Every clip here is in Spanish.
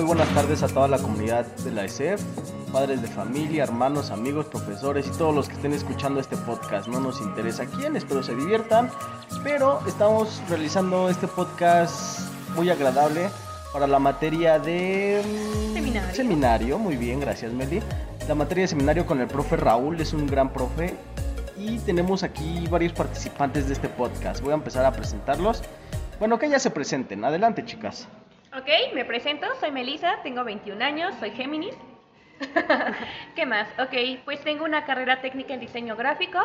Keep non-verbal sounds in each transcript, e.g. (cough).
Muy buenas tardes a toda la comunidad de la ESEF, padres de familia, hermanos, amigos, profesores y todos los que estén escuchando este podcast. No nos interesa quién, espero se diviertan, pero estamos realizando este podcast muy agradable para la materia de mm, seminario. seminario. Muy bien, gracias Meli. La materia de seminario con el profe Raúl es un gran profe y tenemos aquí varios participantes de este podcast. Voy a empezar a presentarlos. Bueno, que ya se presenten. Adelante, chicas. Ok, me presento, soy Melissa, tengo 21 años, soy Géminis. (laughs) ¿Qué más? Ok, pues tengo una carrera técnica en diseño gráfico,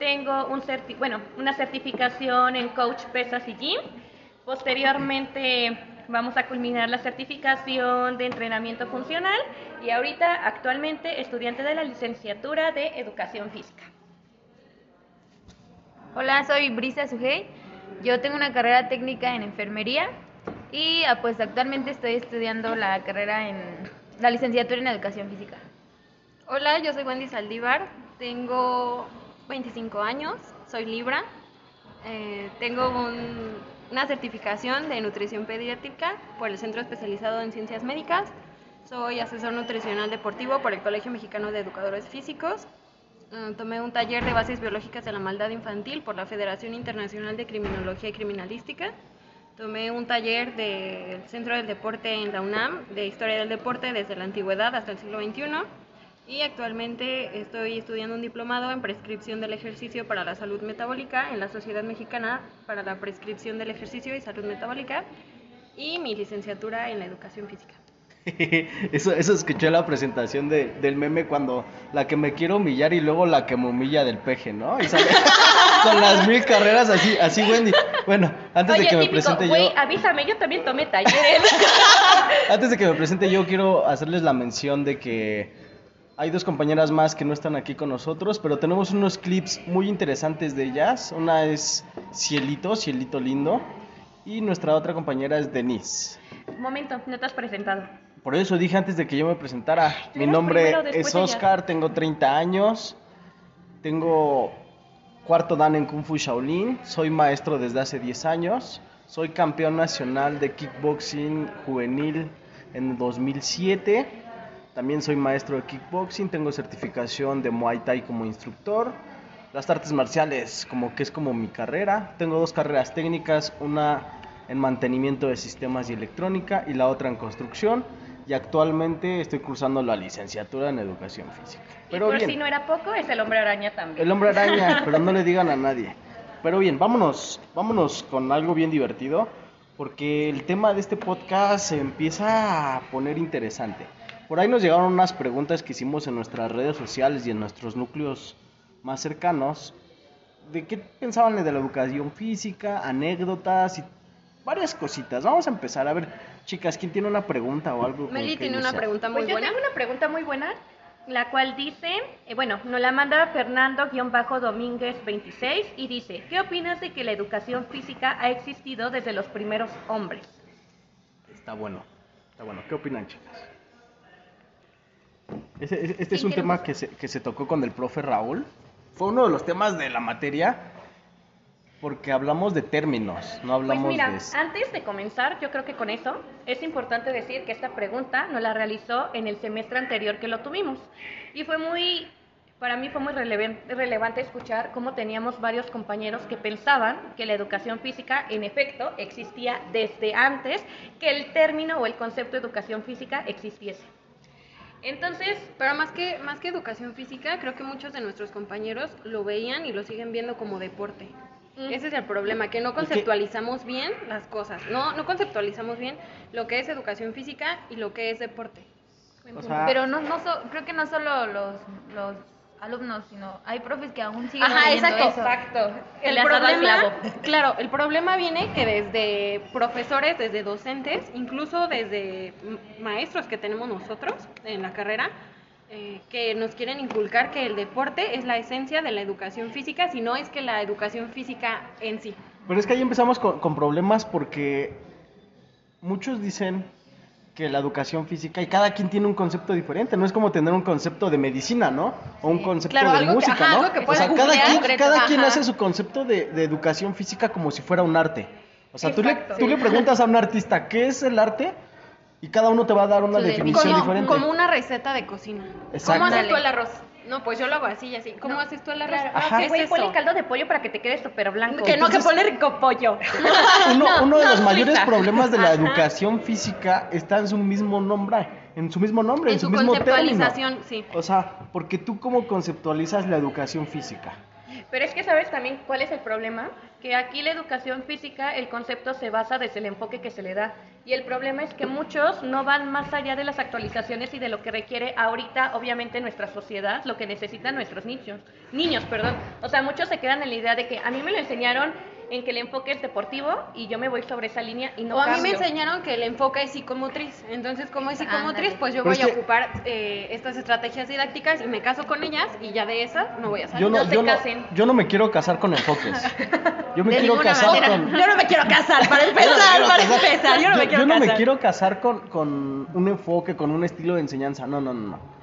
tengo un bueno, una certificación en coach pesas y gym. Posteriormente vamos a culminar la certificación de entrenamiento funcional y ahorita actualmente estudiante de la licenciatura de educación física. Hola, soy Brisa Sujei. Yo tengo una carrera técnica en enfermería y ah, pues actualmente estoy estudiando la carrera en la licenciatura en educación física. Hola, yo soy Wendy Saldívar, tengo 25 años, soy Libra, eh, tengo una certificación de nutrición pediátrica por el Centro Especializado en Ciencias Médicas, soy asesor nutricional deportivo por el Colegio Mexicano de Educadores Físicos, eh, tomé un taller de bases biológicas de la maldad infantil por la Federación Internacional de Criminología y Criminalística, Tomé un taller del Centro del Deporte en la UNAM, de Historia del Deporte desde la antigüedad hasta el siglo XXI. Y actualmente estoy estudiando un diplomado en prescripción del ejercicio para la salud metabólica en la Sociedad Mexicana para la Prescripción del Ejercicio y Salud Metabólica y mi licenciatura en la educación física. (laughs) eso, eso escuché la presentación de, del meme cuando la que me quiero humillar y luego la que me humilla del peje, ¿no? Y sale (laughs) con las mil carreras así, así Wendy. Bueno, antes de que me presente yo. avísame, yo también tomé talleres. (laughs) antes de que me presente yo, quiero hacerles la mención de que hay dos compañeras más que no están aquí con nosotros, pero tenemos unos clips muy interesantes de ellas. Una es Cielito, Cielito Lindo, y nuestra otra compañera es Denise. Un momento, no te has presentado. Por eso dije antes de que yo me presentara, mi nombre es Oscar, tengo 30 años, tengo cuarto dan en Kung Fu Shaolin, soy maestro desde hace 10 años, soy campeón nacional de kickboxing juvenil en 2007, también soy maestro de kickboxing, tengo certificación de Muay Thai como instructor, las artes marciales como que es como mi carrera, tengo dos carreras técnicas, una en mantenimiento de sistemas y electrónica y la otra en construcción y actualmente estoy cursando la licenciatura en educación física. Pero y por si no era poco, es el hombre araña también. El hombre araña, (laughs) pero no le digan a nadie. Pero bien, vámonos, vámonos con algo bien divertido, porque el tema de este podcast se empieza a poner interesante. Por ahí nos llegaron unas preguntas que hicimos en nuestras redes sociales y en nuestros núcleos más cercanos de qué pensaban de la educación física, anécdotas y varias cositas. Vamos a empezar a ver Chicas, ¿quién tiene una pregunta o algo? Meli tiene una pregunta muy pues buena. Yo tengo una pregunta muy buena, la cual dice, eh, bueno, nos la manda Fernando-Domínguez26 y dice, ¿qué opinas de que la educación física ha existido desde los primeros hombres? Está bueno, está bueno. ¿Qué opinan, chicas? Este, es un tema que se, que se tocó con el profe Raúl. Fue uno de los temas de la materia porque hablamos de términos, no hablamos pues mira, de... Antes de comenzar, yo creo que con eso es importante decir que esta pregunta nos la realizó en el semestre anterior que lo tuvimos. Y fue muy, para mí fue muy relevante escuchar cómo teníamos varios compañeros que pensaban que la educación física, en efecto, existía desde antes que el término o el concepto de educación física existiese. Entonces, pero más que, más que educación física, creo que muchos de nuestros compañeros lo veían y lo siguen viendo como deporte. Ese es el problema, que no conceptualizamos bien las cosas. No, no conceptualizamos bien lo que es educación física y lo que es deporte. Pero no, no creo que no solo los, los alumnos, sino hay profes que aún siguen Ajá, exacto, exacto. El problema, claro, el problema viene que desde profesores, desde docentes, incluso desde maestros que tenemos nosotros en la carrera, eh, que nos quieren inculcar que el deporte es la esencia de la educación física, si no es que la educación física en sí. Pero es que ahí empezamos con, problemas porque muchos dicen que la educación física y cada quien tiene un concepto diferente, no es como tener un concepto de medicina, ¿no? O un concepto de música, ¿no? o sea, cada quien, hace su concepto de, educación física como si fuera un arte. O sea, tú le, tú le preguntas a un (laughs) artista, ¿qué es el arte? Y cada uno te va a dar una Su definición Como, diferente. como una receta de cocina. Exacto. ¿Cómo haces tú el arroz? No, pues yo lo hago así y así. ¿Cómo haces tú el arroz? Claro, Ajá. güey, ¿Qué es ponle eso? caldo de pollo para que te quede súper blanco. Que no, que pone rico pollo. (laughs) Uno, (laughs) No, uno de no los mayores frita. problemas de la Ajá. educación física está en su mismo nombre, en su mismo nombre, en, En su mismo término. conceptualización, sí. O sea, porque tú cómo conceptualizas la educación física. Pero es que sabes también cuál es el problema, que aquí la educación física, el concepto se basa desde el enfoque que se le da. Y el problema es que muchos no van más allá de las actualizaciones y de lo que requiere ahorita, obviamente, nuestra sociedad, lo que necesitan nuestros niños. Niños, perdón. O sea, muchos se quedan en la idea de que a mí me lo enseñaron en que el enfoque es deportivo y yo me voy sobre esa línea y no o a mí me cambio. enseñaron que el enfoque es psicomotriz. Entonces, como es psicomotriz, pues yo voy a ocupar eh, estas estrategias didácticas y me caso con ellas y ya de esas no voy a salir. Yo no, No se yo, no, casen. yo no me quiero casar con enfoques. Yo me De quiero casar manera. con... (laughs) Yo no me quiero casar, para empezar, para casar. empezar. Yo no me quiero yo no casar. me quiero casar con, con un enfoque, con un estilo de enseñanza. No, no, no, no.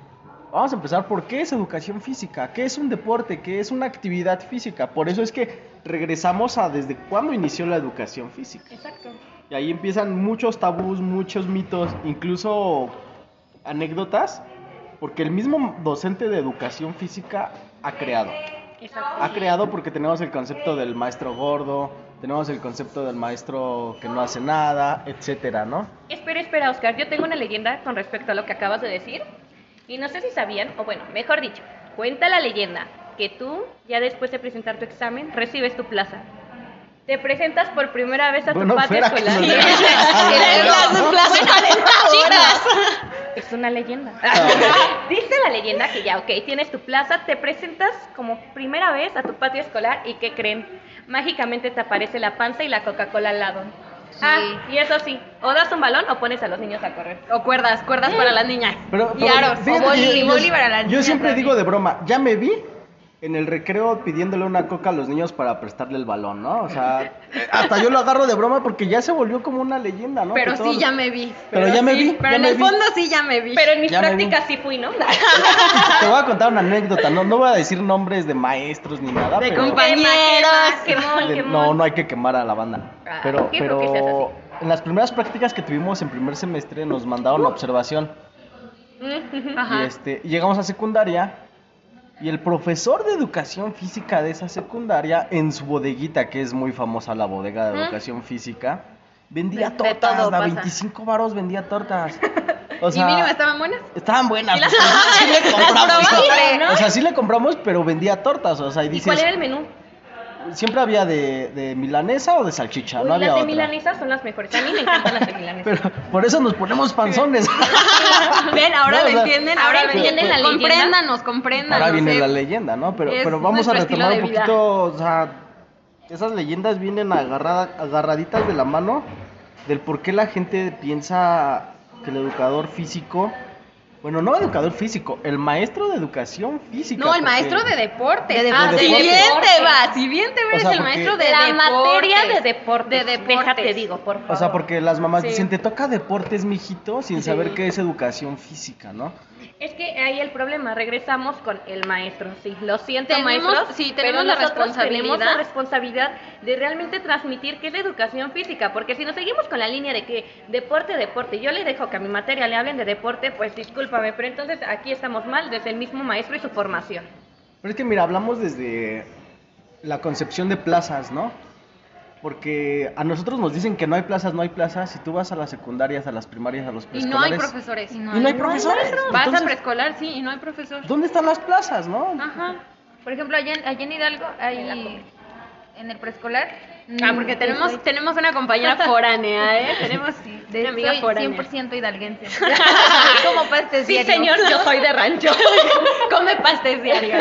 Vamos a empezar por qué es educación física, qué es un deporte, qué es una actividad física. Por eso es que regresamos a desde cuándo inició la educación física. Exacto. Y ahí empiezan muchos tabús, muchos mitos, incluso anécdotas, porque el mismo docente de educación física ha creado. Exacto. Ha creado porque tenemos el concepto del maestro gordo, tenemos el concepto del maestro que no hace nada, etcétera, ¿no? Espera, espera, Oscar. Yo tengo una leyenda con respecto a lo que acabas de decir. Y no sé si sabían, o bueno, mejor dicho, cuenta la leyenda que tú, ya después de presentar tu examen, recibes tu plaza. Te presentas por primera vez a tu Bueno, patio escolar. (laughs) Es una leyenda. Ah, (laughs) Dice la leyenda que ya, ok, tienes tu plaza, te presentas como primera vez a tu patio escolar y ¿qué creen? Mágicamente te aparece la panza y la Coca-Cola al lado. Ah, y eso sí, o das un balón o pones a los niños a correr. O cuerdas, cuerdas para las niñas. Pero, y pero aros. fíjate o que boli- yo- boli para las Yo niñas siempre también. digo de broma, ya me vi en el recreo pidiéndole una coca a los niños para prestarle el balón, ¿no? O sea, (laughs) hasta yo lo agarro de broma porque ya se volvió como una leyenda, ¿no? Pero sí, ya me vi. Pero ya me vi, Pero ya en me el vi. fondo sí ya me vi. Pero en mis Ya prácticas sí fui, ¿no? (laughs) Te voy a contar una anécdota, no, no voy a decir nombres de maestros ni nada, De pero... compañeros. Quemón, quemón. no, no hay que quemar a la banda. Ah, Pero, ¿qué? ¿Por qué seas pero en las primeras prácticas que tuvimos en primer semestre nos mandaron observación. Ajá. Y este, y llegamos a secundaria y el profesor de educación física de esa secundaria, en su bodeguita, que es muy famosa la bodega de educación física, vendía De- de tortas, todo da pasa. 25 varos vendía tortas. (laughs) O ¿Y mínimo estaban buenas? estaban buenas. ¿Y las- pues, sí le (laughs) compramos. O sea, sí le compramos, pero vendía tortas. O sea, y ¿Y dices, cuál era el menú? Siempre había de, de milanesa o de salchicha, Uy, no había las de otra. milanesa son las mejores. A mí me encantan las de milanesa. Pero por eso nos ponemos panzones. (laughs) Ven, ahora No, lo o sea, entienden, ahora entienden la leyenda. Compréndanos, compréndanos. Ahora viene eh. la leyenda, ¿no? Pero, es pero vamos a retomar un poquito, o sea, esas leyendas vienen agarrada- agarraditas de la mano del por qué la gente piensa que el educador físico, bueno, no educador físico, el maestro de educación física. No, el porque- maestro de deportes. De ah, deportes. si bien te va, si bien te ves O sea, el maestro de la deportes. materia de deportes. De deportes. Déjate digo, por favor. O sea, porque las mamás Sí. dicen, te toca deportes, mijito, sin Sí. saber qué es educación física, ¿no? Es que ahí el problema, regresamos con el maestro, sí, lo siento Tenemos- maestros, sí, pero tenemos la nosotros tenemos responsabilidad. la responsabilidad de realmente transmitir qué es la educación física, porque si nos seguimos con la línea de que deporte, deporte, yo le dejo que a mi materia le hablen de deporte, pues discúlpame, pero entonces aquí estamos mal desde el mismo maestro y su formación. Pero es que mira, hablamos desde la concepción de plazas, ¿no? Porque a nosotros nos dicen que no hay plazas, no hay plazas, y tú vas a las secundarias, a las primarias, a los Y no hay preescolares. profesores. Y Y no hay profesores. Vas a preescolar, sí, y no hay profesor. ¿Dónde están las plazas, no? Ajá. Por ejemplo, allá en, allá en Hidalgo, hay en el preescolar. Ah, mm, porque pues tenemos, soy- tenemos una compañera foránea, ¿eh? (laughs) Tenemos de- una amiga soy foránea. 100% hidalguense. (laughs) (laughs) Como pastes Sí, diario. señor, yo soy de rancho. Come pastes diario.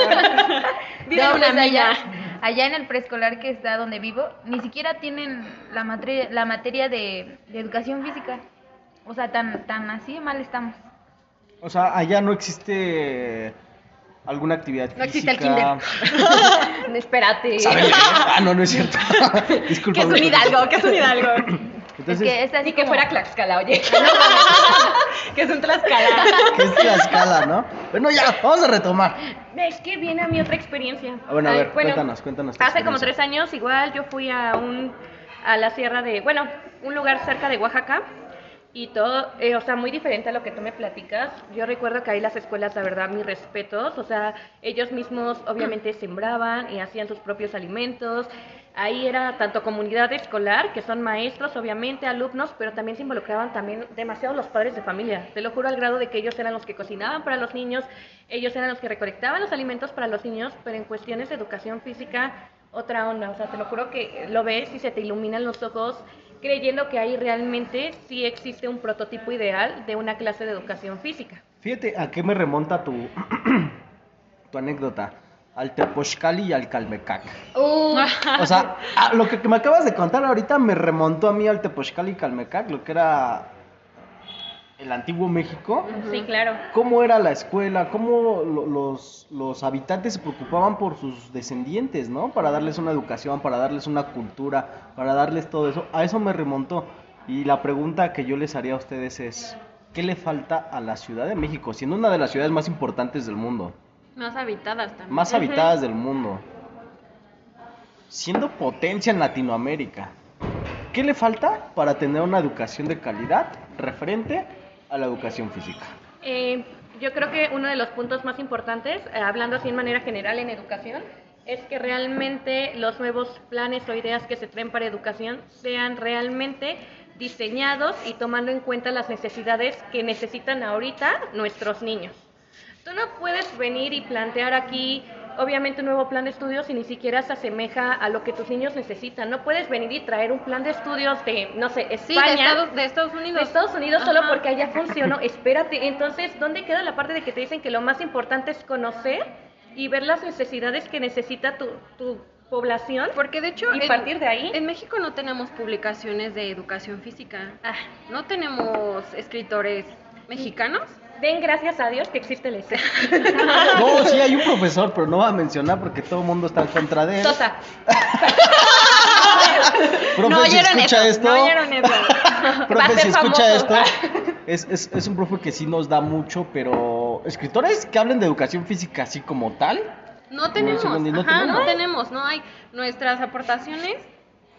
Dile No, una pues allá, amiga. allá en el preescolar que está donde vivo, ni siquiera tienen la materia, la materia de, de educación física. O sea, tan, tan así de mal estamos. O sea, allá no existe alguna actividad No existe el física. (laughs) Espérate. ¿Saben leer? Ah, no, no es cierto. (laughs) Que Disculpa. es un hidalgo, que es un hidalgo. (coughs) Entonces, es que es así Ni que fuera Tlaxcala, oye. (laughs) que es un tlaxcala. ¿qué es la escala, no? Bueno, ya, vamos a retomar. Es que viene a mi otra experiencia. Ah, bueno, a Ay, ver, cuéntanos, cuéntanos Hace como tres años, igual, yo fui a un a la sierra de, bueno, un lugar cerca de Oaxaca. Y todo, eh, o sea, muy diferente a lo que tú me platicas. Yo recuerdo que ahí las escuelas, la verdad, mis respetos, o sea, ellos mismos obviamente sembraban y hacían sus propios alimentos. Ahí era tanto comunidad escolar, que son maestros, obviamente, alumnos, pero también se involucraban también demasiado los padres de familia. Te lo juro al grado de que ellos eran los que cocinaban para los niños, ellos eran los que recolectaban los alimentos para los niños, pero en cuestiones de educación física, otra onda. O sea, te lo juro que lo ves y se te iluminan los ojos creyendo que ahí realmente sí existe un prototipo ideal de una clase de educación física. Fíjate, ¿a qué me remonta tu, (clears throat) tu anécdota? Al Tepochcali y al Calmecac. Uh. O sea, lo que me acabas de contar ahorita me remontó a mí al Tepochcali y Calmecac, lo que era el antiguo México. Sí, claro. ¿Cómo era la escuela? ¿Cómo los, los habitantes se preocupaban por sus descendientes, ¿no? Para darles una educación, para darles una cultura, para darles todo eso. A eso me remontó. Y la pregunta que yo les haría a ustedes es, ¿qué le falta a la Ciudad de México, siendo una de las ciudades más importantes del mundo? Más habitadas también. Más habitadas del mundo. Siendo potencia en Latinoamérica. ¿Qué le falta para tener una educación de calidad referente a la educación física? Eh, yo creo que uno de los puntos más importantes, eh, hablando así en manera general en educación, es que realmente los nuevos planes o ideas que se traen para educación sean realmente diseñados y tomando en cuenta las necesidades que necesitan ahorita nuestros niños. Tú no puedes venir y plantear aquí obviamente un nuevo plan de estudios y ni siquiera se asemeja a lo que tus niños necesitan. No puedes venir y traer un plan de estudios de, no sé, España. de, Estados, Unidos. De Estados Unidos solo porque allá funcionó. (laughs) Espérate, entonces, ¿dónde queda la parte de que te dicen que lo más importante es conocer y ver las necesidades que necesita tu, tu población? Porque de hecho, y partir de ahí. En México no tenemos publicaciones de educación física. Ah. No tenemos escritores mexicanos Den gracias a Dios que existe el ESE. (laughs) No, sí hay un profesor, pero no va a mencionar porque todo el mundo está en contra de él. Sosa. (laughs) Profe, no si escucha esto. No oyeron eso. (laughs) profe, si escucha esto. Es, es, es un profe que sí nos da mucho, pero escritores que hablen de educación física así como tal. No tenemos, no, Ajá, no tenemos, no hay. Nuestras aportaciones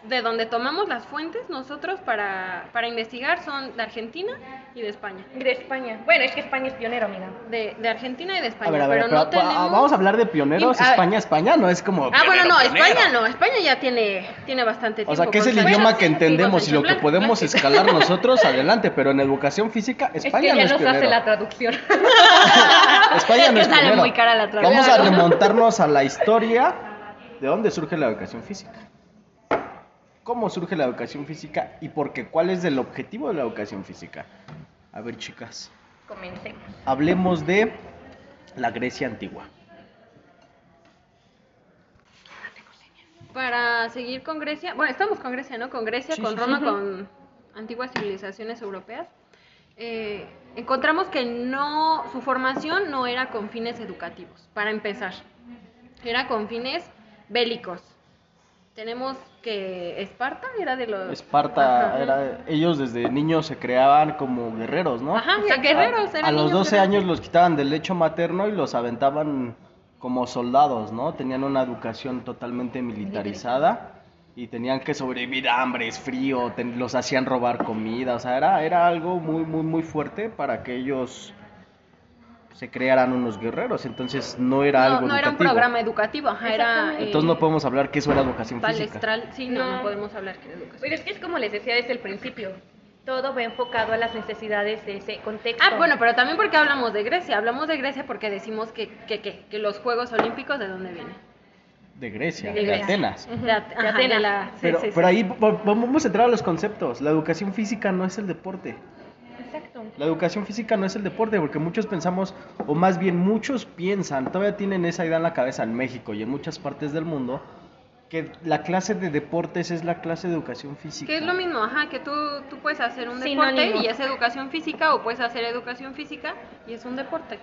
de donde tomamos las fuentes nosotros para, para investigar son de Argentina y de España. De España. Bueno, es que España es pionero, amiga. De, de Argentina y de España. pero, no tenemos... Vamos a hablar de pioneros. España, España no es como. Ah, bueno, no, España no. España ya tiene, tiene bastante tiempo. O sea, que es el idioma que entendemos y lo que podemos escalar (laughs) nosotros, adelante. Pero en educación física, España es que ya no es nos hace la traducción. (laughs) España no es sale muy cara la traducción. Vamos a remontarnos a la historia de dónde surge la educación física cómo surge la educación física y por qué, cuál es el objetivo de la educación física. A ver, chicas. Comencemos. Hablemos de la Grecia antigua. Para seguir con Grecia, bueno, estamos con Grecia, ¿no? Con Grecia, con Roma, con antiguas civilizaciones europeas. Eh, encontramos que no, su formación no era con fines educativos, para empezar. Era con fines bélicos. Tenemos que Esparta era de los... Esparta, era, ellos desde niños se creaban como guerreros, ¿no? Ajá, guerreros. a, los 12 años los quitaban del lecho materno y los aventaban como soldados, ¿no? Tenían una educación totalmente militarizada y tenían que sobrevivir a hambre, frío, los hacían robar comida, o sea, era, era algo muy, muy, muy fuerte para que ellos se crearan unos guerreros, entonces no era algo No era un programa educativo, era... entonces no podemos hablar que eso era educación palestral, física. sí, no, no, podemos hablar que era educación Pero es que es como les decía desde el principio, todo va enfocado a las necesidades de ese contexto. Ah, bueno, pero también porque hablamos de Grecia, hablamos de Grecia porque decimos que, que, que, los Juegos Olímpicos, ¿de dónde vienen? De Grecia, de, Atenas. De, Atenas. pero, pero ahí vamos a entrar a los conceptos. La educación física no es el deporte. La educación física no es el deporte, porque muchos pensamos, o más bien muchos piensan, todavía tienen esa idea en la cabeza en México y en muchas partes del mundo, que la clase de deportes es la clase de educación física. Que es lo mismo, ajá, que tú, tú puedes hacer un deporte y es educación física, o puedes hacer educación física y es un deporte.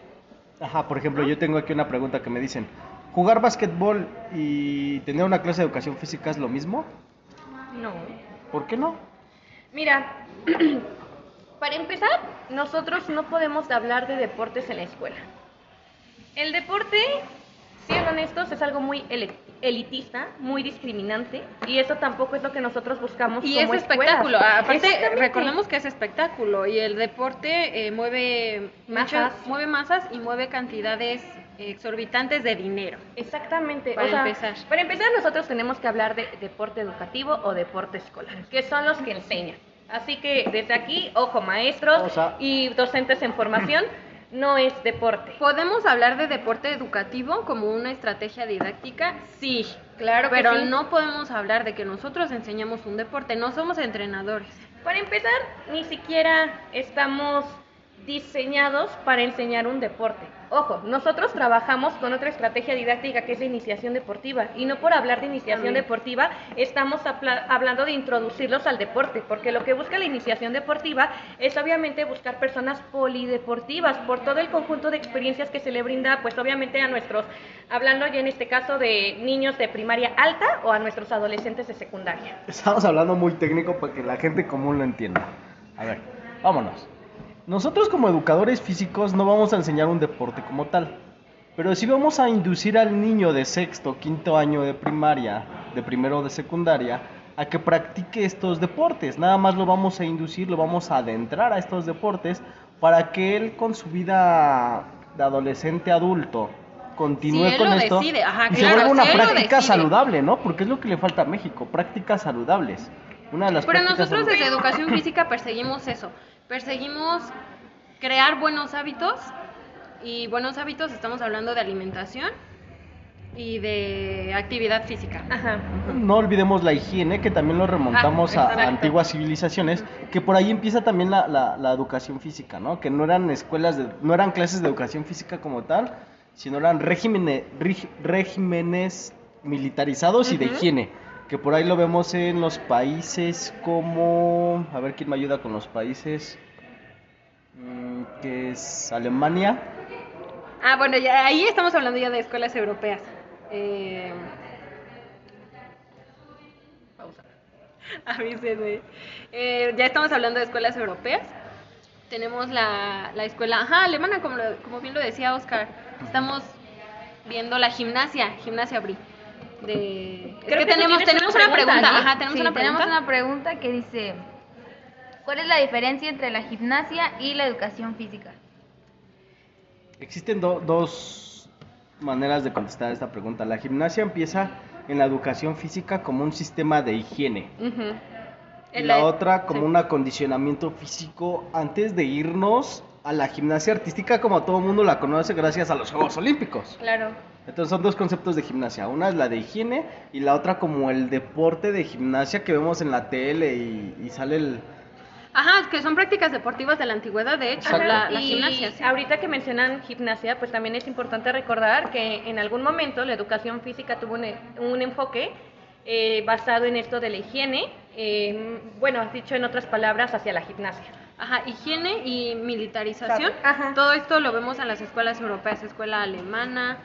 Ajá, por ejemplo, yo tengo aquí una pregunta que me dicen, ¿jugar básquetbol y tener una clase de educación física es lo mismo? No. ¿Por qué no? Mira, (clears throat) Para empezar, nosotros no podemos hablar de deportes en la escuela. El deporte, sí o no, honestos, es algo muy elitista, muy discriminante, y eso tampoco es lo que nosotros buscamos. Y es espectáculo, aparte recordemos que es espectáculo, y el deporte eh, mueve masas. mueve masas y mueve cantidades exorbitantes de dinero. Exactamente. Para empezar. Para empezar, nosotros tenemos que hablar de deporte educativo o deporte escolar, que son los que enseñan. Así que desde aquí, ojo, maestros y docentes en formación. no es deporte. ¿Podemos hablar de deporte educativo como una estrategia didáctica? Sí, claro, pero no podemos hablar de que nosotros enseñamos un deporte, no somos entrenadores. Para empezar, ni siquiera estamos diseñados para enseñar un deporte. Ojo, nosotros trabajamos con otra estrategia didáctica que es la iniciación deportiva y no por hablar de iniciación deportiva estamos hablando de introducirlos al deporte, porque lo que busca la iniciación deportiva es obviamente buscar personas polideportivas por todo el conjunto de experiencias que se le brinda, pues obviamente a nuestros, hablando ya en este caso de niños de primaria alta o a nuestros adolescentes de secundaria. Estamos hablando muy técnico para que la gente común lo entienda. A ver, vámonos. Nosotros como educadores físicos no vamos a enseñar un deporte como tal, pero sí vamos a inducir al niño de sexto, quinto año de primaria, de primero de secundaria, a que practique estos deportes. Nada más lo vamos a inducir, lo vamos a adentrar a estos deportes para que él con su vida de adolescente adulto continúe con esto y se vuelva una práctica saludable, ¿no? Porque es lo que le falta a México, prácticas saludables. Una de las Pero nosotros desde educación física perseguimos eso, perseguimos crear buenos hábitos y buenos hábitos estamos hablando de alimentación y de actividad física. No olvidemos la higiene, que también lo remontamos ah, a, antiguas civilizaciones, que por ahí empieza también la, la, educación física, ¿no? Que no eran escuelas, de, no eran clases de educación física como tal, sino eran regímenes, regímenes militarizados y de higiene que por ahí lo vemos en los países como, a ver quién me ayuda con los países, mm, que es Alemania. Ah, bueno, ya, ahí estamos hablando ya de escuelas europeas. Eh... Pausa. (laughs) Avísenme. Eh, ya estamos hablando de escuelas europeas. Tenemos la, la escuela, ajá, alemana, como, como bien lo decía Oscar. Estamos viendo la gimnasia, gimnasia Bri de... Creo que, tenemos, tenemos una pregunta. Ajá, tenemos una pregunta. Tenemos una pregunta que dice, ¿cuál es la diferencia entre la gimnasia y la educación física? Existen dos maneras de contestar esta pregunta. La gimnasia empieza en la educación física como un sistema de higiene. Y la, otra como un acondicionamiento físico antes de irnos a la gimnasia artística como todo el mundo la conoce gracias a los Juegos Olímpicos. Claro. Entonces son dos conceptos de gimnasia. Una es la de higiene y la otra como el deporte de gimnasia que vemos en la tele y, sale el... Ajá, que son prácticas deportivas de la antigüedad, de hecho, la, y gimnasia. Ahorita que mencionan gimnasia, pues también es importante recordar que en algún momento la educación física tuvo un, enfoque eh, basado en esto de la higiene, eh, bueno, dicho en otras palabras, hacia la gimnasia. Ajá, higiene y militarización. Ajá. Todo esto lo vemos en las escuelas europeas, escuela alemana,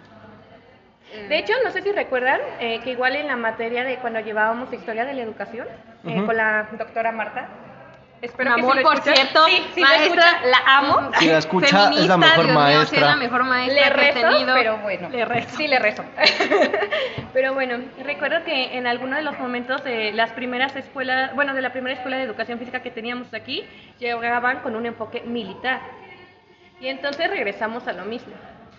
de hecho, no sé si recuerdan eh, que igual en la materia de cuando llevábamos historia de la educación eh, con la doctora Marta, Espero amor, por cierto, maestra, la amo. Si la escucha, es la mejor maestra. es la mejor maestra le rezo, que he tenido. Pero bueno, le rezo. Sí, le rezo. (laughs) pero bueno, recuerdo que en alguno de los momentos de las primeras escuelas, bueno, de la primera escuela de educación física que teníamos aquí, llegaban con un enfoque militar. Y entonces regresamos a lo mismo.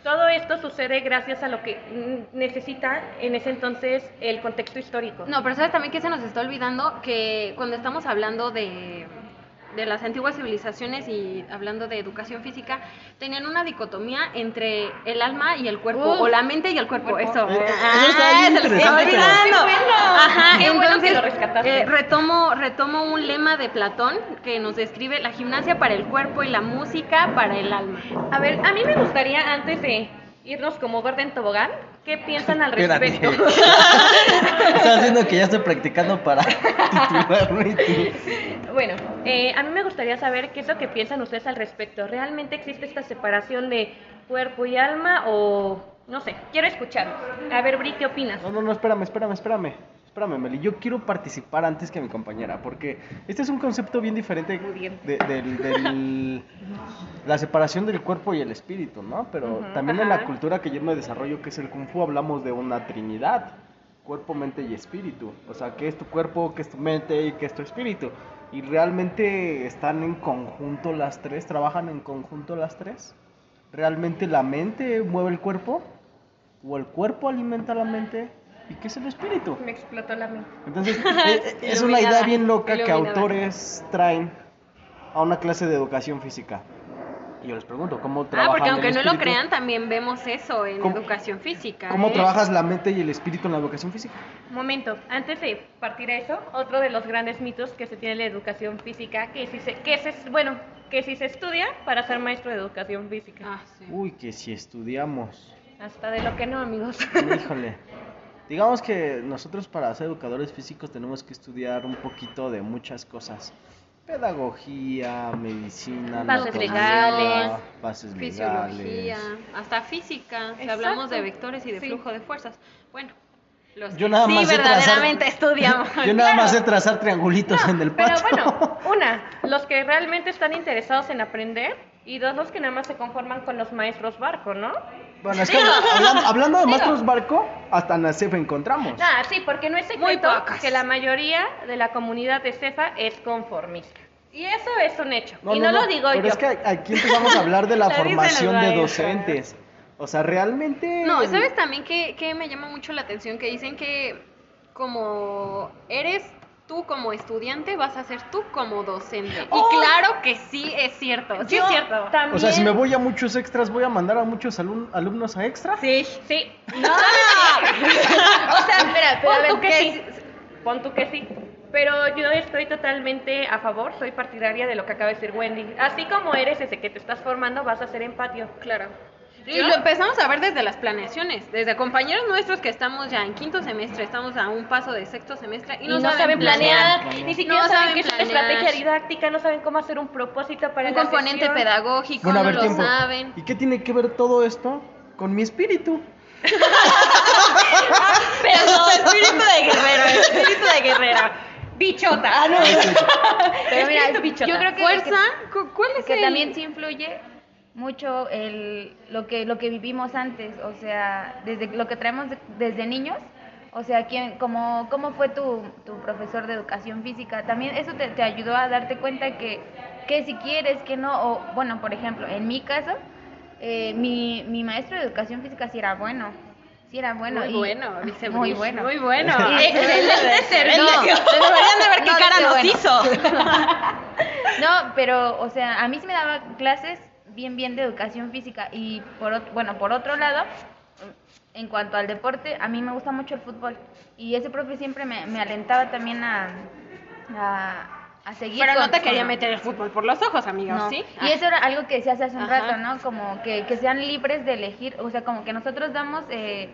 Todo esto sucede gracias a lo que necesita en ese entonces el contexto histórico. No, pero sabes también que se nos está olvidando que cuando estamos hablando de de las antiguas civilizaciones y hablando de educación física, tenían una dicotomía entre el alma y el cuerpo, o la mente y el cuerpo. Eso. Eh, ah, se lo está olvidando. Ajá, entonces eh, retomo, retomo un lema de Platón que nos describe la gimnasia para el cuerpo y la música para el alma. A ver, a mí me gustaría antes de irnos como Gordon Tobogán, ¿qué piensan al respecto? (laughs) Estás haciendo que ya estoy practicando para. (laughs) Bueno, eh, a mí me gustaría saber qué es lo que piensan ustedes al respecto. ¿Realmente existe esta separación de cuerpo y alma o no sé? Quiero escuchar. A ver, Bri, ¿qué opinas? No, no, no, espérame, espérame, espérame. Espérame, Meli, yo quiero participar antes que mi compañera, porque este es un concepto bien diferente de, la separación del cuerpo y el espíritu, ¿no? Pero también en la cultura que yo me desarrollo, que es el Kung Fu, hablamos de una trinidad, cuerpo, mente y espíritu. O sea, ¿qué es tu cuerpo, qué es tu mente y qué es tu espíritu? Y realmente están en conjunto las tres, trabajan en conjunto las tres. ¿Realmente la mente mueve el cuerpo? ¿O el cuerpo alimenta la mente? ¿Y qué es el espíritu? Me explotó la mente. Entonces, (laughs) es una idea bien loca que autores traen a una clase de educación física. Y yo les pregunto, ¿cómo trabajan Ah, porque aunque no lo crean, también vemos eso en educación física. ¿Cómo ¿eh? trabajas la mente y el espíritu en la educación física? Momento, antes de partir a eso, otro de los grandes mitos que se tiene en la educación física, que si se, que se, bueno, que si se estudia para ser maestro de educación física. Ah, sí. Uy, que si estudiamos. Hasta de lo que no, amigos. Híjole. (laughs) Digamos que nosotros para ser educadores físicos tenemos que estudiar un poquito de muchas cosas. Pedagogía, medicina, Bases legales, bases Fisiología, legales. hasta física, si hablamos de vectores y de Sí. flujo de fuerzas. Bueno, los Yo nada sí más sé trazar- verdaderamente (laughs) estudiamos. Yo nada más sé trazar triangulitos en el Pero patio. bueno, (laughs) una, los que realmente están interesados en aprender y dos, los que nada más se conforman con los maestros barco, ¿no? Bueno, es que hablando, hablando de maestros barco, hasta en la CEF encontramos. Ah, sí, porque no es secreto que la mayoría de la comunidad de CEFA es conformista. Y eso es un hecho. y no, lo digo pero yo. es que aquí empezamos a hablar de la (laughs) formación de docentes. O sea, realmente... No, ¿sabes también que, que me llama mucho la atención? Que dicen que como eres tú como estudiante, vas a ser tú como docente. Oh. Y claro que sí es cierto, sí Yo es cierto. También... O sea, si me voy a muchos extras, ¿voy a mandar a muchos alum- alumnos a extra? Sí, sí. (laughs) No. o sea, espera, pero a Pon ver, tú que ¿qué sí. Pon tú que sí. Pero yo estoy totalmente a favor, soy partidaria de lo que acaba de decir Wendy. Así como eres desde que te estás formando, vas a ser empatio. Claro. Y lo empezamos a ver desde las planeaciones, desde compañeros nuestros que estamos ya en quinto semestre, estamos a un paso de sexto semestre y Y no, no, saben planear, planear. ni siquiera No saben saben qué es una estrategia didáctica, no saben cómo hacer un propósito para un la componente sesión. pedagógico, Bueno, a no lo saben. ¿Y qué tiene que ver todo esto con mi espíritu? (laughs) Pero no, (laughs) espíritu de guerrero, espíritu de guerrero. Bichota. Ah, no. (laughs) Pero mira, Espíritu bichota. yo creo que, Fuerza, ¿cu- ¿cuál es que el- también sí influye mucho el lo que lo que vivimos antes, o sea, desde lo que traemos de- desde niños, o sea, quién cómo cómo fue tu, tu profesor de educación física, también eso te, te ayudó a darte cuenta que que si quieres que no o bueno, por ejemplo, en mi caso eh, mi, mi maestro de educación física sí era bueno, sí era bueno muy y- bueno, (laughs) dice muy bueno, Muy bueno. (laughs) (laughs) Excelente servicio. No, Deberían de ver qué no, cara nos bueno. hizo. No, pero, o sea, a mí sí me daba clases bien, bien de educación física. Y, por bueno, por otro lado, en cuanto al deporte, a mí me gusta mucho el fútbol. Y ese profe siempre me, me alentaba también a, a, a seguir. Pero no te quería meter el fútbol por los ojos, amigos, no. ¿sí? Y eso era algo que decías hace un Ajá. rato, ¿no? Como que, que sean libres de elegir, o sea, como que nosotros damos eh,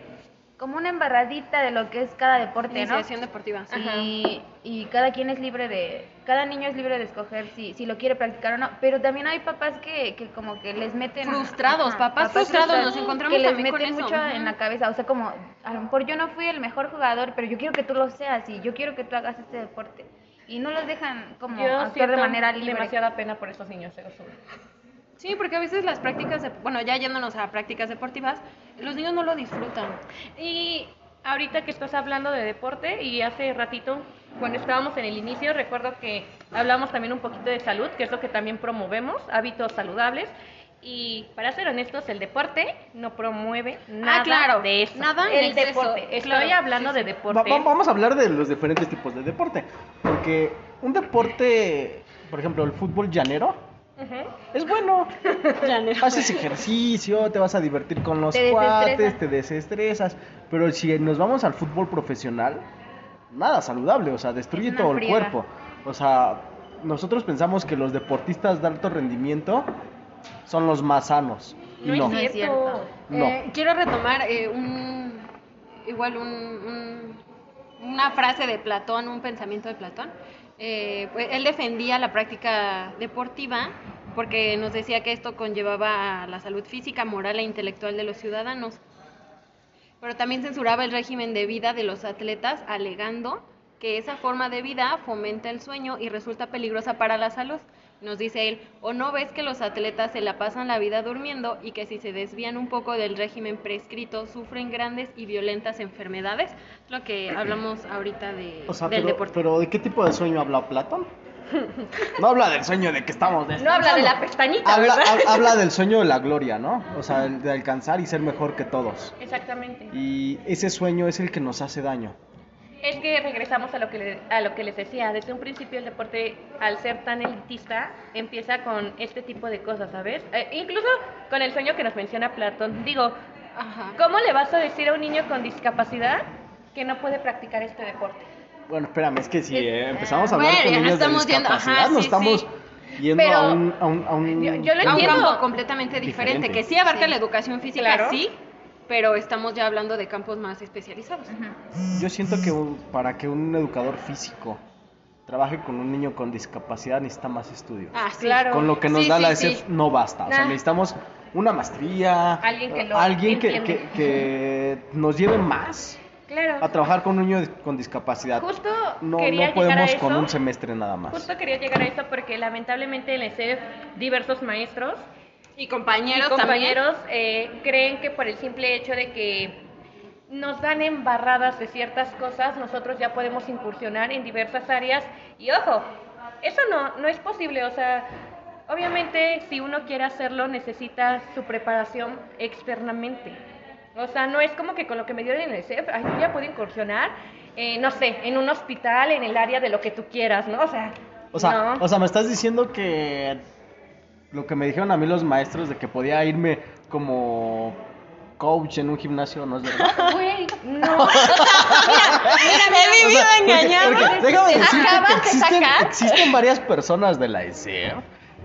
como una embarradita de lo que es cada deporte, ¿no? Iniciación deportiva. sí. y, y cada quien es libre de, cada niño es libre de escoger si, si lo quiere practicar o no, pero también hay papás que, que como que les meten... Frustrados, papás frustrados, nos encontramos que les también meten eso. mucho en la cabeza, o sea, como, a lo mejor yo no fui el mejor jugador, pero yo quiero que tú lo seas y yo quiero que tú hagas este deporte. Y no los dejan como Yo actuar de manera libre. demasiada pena por esos niños, se los juro. Sí, porque a veces las prácticas, de- bueno, ya yéndonos a prácticas deportivas, los niños no lo disfrutan. Y ahorita que estás hablando de deporte y hace ratito, cuando estábamos en el inicio, recuerdo que hablamos también un poquito de salud, que es lo que también promovemos, hábitos saludables. Y para ser honestos, el deporte no promueve nada claro, de eso. nada en el exceso, deporte. Estoy claro, hablando sí, de sí. deporte. Va- va- vamos a hablar de los diferentes tipos de deporte. Porque un deporte, por ejemplo, el fútbol llanero, Es bueno. (laughs) Haces ejercicio, te vas a divertir con los Te cuates, desestresas. te desestresas. Pero si nos vamos al fútbol profesional, nada saludable, o sea, destruye todo el cuerpo. O sea, nosotros pensamos que los deportistas de alto rendimiento son los más sanos. Y No, no. No es es cierto. cierto. No. Eh, quiero retomar eh, un, igual un, un- una frase de Platón, un pensamiento de Platón. Eh, pues, él defendía la práctica deportiva porque nos decía que esto conllevaba a la salud física, moral e intelectual de los ciudadanos. pero también censuraba el régimen de vida de los atletas, alegando que esa forma de vida fomenta el sueño y resulta peligrosa para la salud. Nos dice él, o no ves que los atletas se la pasan la vida durmiendo y que si se desvían un poco del régimen prescrito sufren grandes y violentas enfermedades, lo que hablamos ahorita de, O sea, del pero, deporte. pero ¿de qué tipo de sueño habla Platón? No habla del sueño de que estamos No habla de la pestañita, Habla, habla del sueño de la gloria, ¿no? O sea, de alcanzar y ser mejor que todos. Exactamente. Y ese sueño es el que nos hace daño. Es que regresamos a lo que, le- a lo que les decía. Desde un principio el deporte, al ser tan elitista, empieza con este tipo de cosas, ¿sabes? Eh, incluso con el sueño que nos menciona Platón. Digo, Ajá. ¿cómo le vas a decir a un niño con discapacidad que no puede practicar este deporte? Bueno, espérame, es que si eh, empezamos a hablar Bueno, con no niños de estamos yendo- ajá, discapacidad, nos sí, estamos sí. yendo Pero a un... A un, a un- yo- yo lo entiendo. campo completamente diferente, Diferente. que sí abarca Sí. la educación física, Claro. sí, pero estamos ya hablando de campos más especializados. Yo siento que para que un educador físico trabaje con un niño con discapacidad necesita más estudio. Ah, sí. Claro. Con lo que nos Sí, da sí, la sí. ESEF no basta. O sea, Nah. necesitamos una maestría. Alguien que lo alguien que, que- que nos lleve más Claro. a trabajar con un niño con discapacidad. Justo No, quería no podemos llegar a con eso. un semestre nada más. Justo quería llegar a eso porque lamentablemente en el CEF diversos maestros Y y compañeros, compañeros eh, creen que por el simple hecho de que nos dan embarradas de ciertas cosas, nosotros ya podemos incursionar en diversas áreas. Y ojo, eso no, no es posible. O sea, obviamente si uno quiere hacerlo necesita su preparación externamente. O sea, no es como que con lo que me dieron en el CEF, ay, yo ya puedo incursionar, eh, no sé, en un hospital, en el área de lo que tú quieras, ¿no? O sea, O sea, no. o sea, me estás diciendo que lo que me dijeron a mí los maestros de que podía irme como coach en un gimnasio no es verdad. (laughs) Güey, no. (laughs) He vivido engañado. Porque déjame decirte Acabas que de existen, varias personas de la ESEF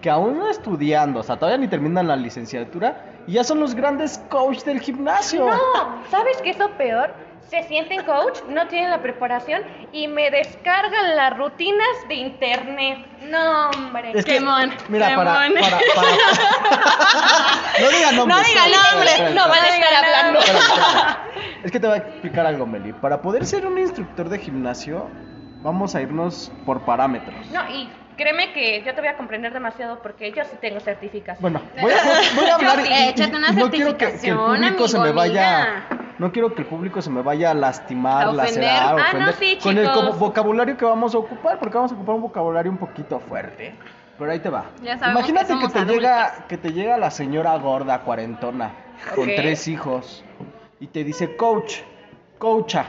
que aún no estudiando, o sea, todavía ni terminan la licenciatura y ya son los grandes coach del gimnasio. No, ¿sabes qué es lo peor? Se sienten coach, no tienen la preparación y me descargan las rutinas de internet. No, hombre. Es que, Quemón, mira, para, quemón. para, para- (laughs) no diga nombres. No diga nombres, no van a estar hablando. espera, espera. (laughs) Es que te voy a explicar algo, Meli. Para poder ser un instructor de gimnasio, vamos a irnos por parámetros. No, y créeme que yo te voy a comprender demasiado porque yo sí tengo certificación. Bueno, voy a, voy a (laughs) hablar y, y- Échate una y no quiero que, que el público se me vaya, no quiero que el público se me vaya a lastimar, A ofender. lacerar, Ah, no, ofender sí, con el vocabulario que vamos a ocupar, porque vamos a ocupar un vocabulario un poquito fuerte. Pero ahí te va. Imagínate que te llega que te llega la señora gorda cuarentona con tres hijos y te dice, "Coach, coacha,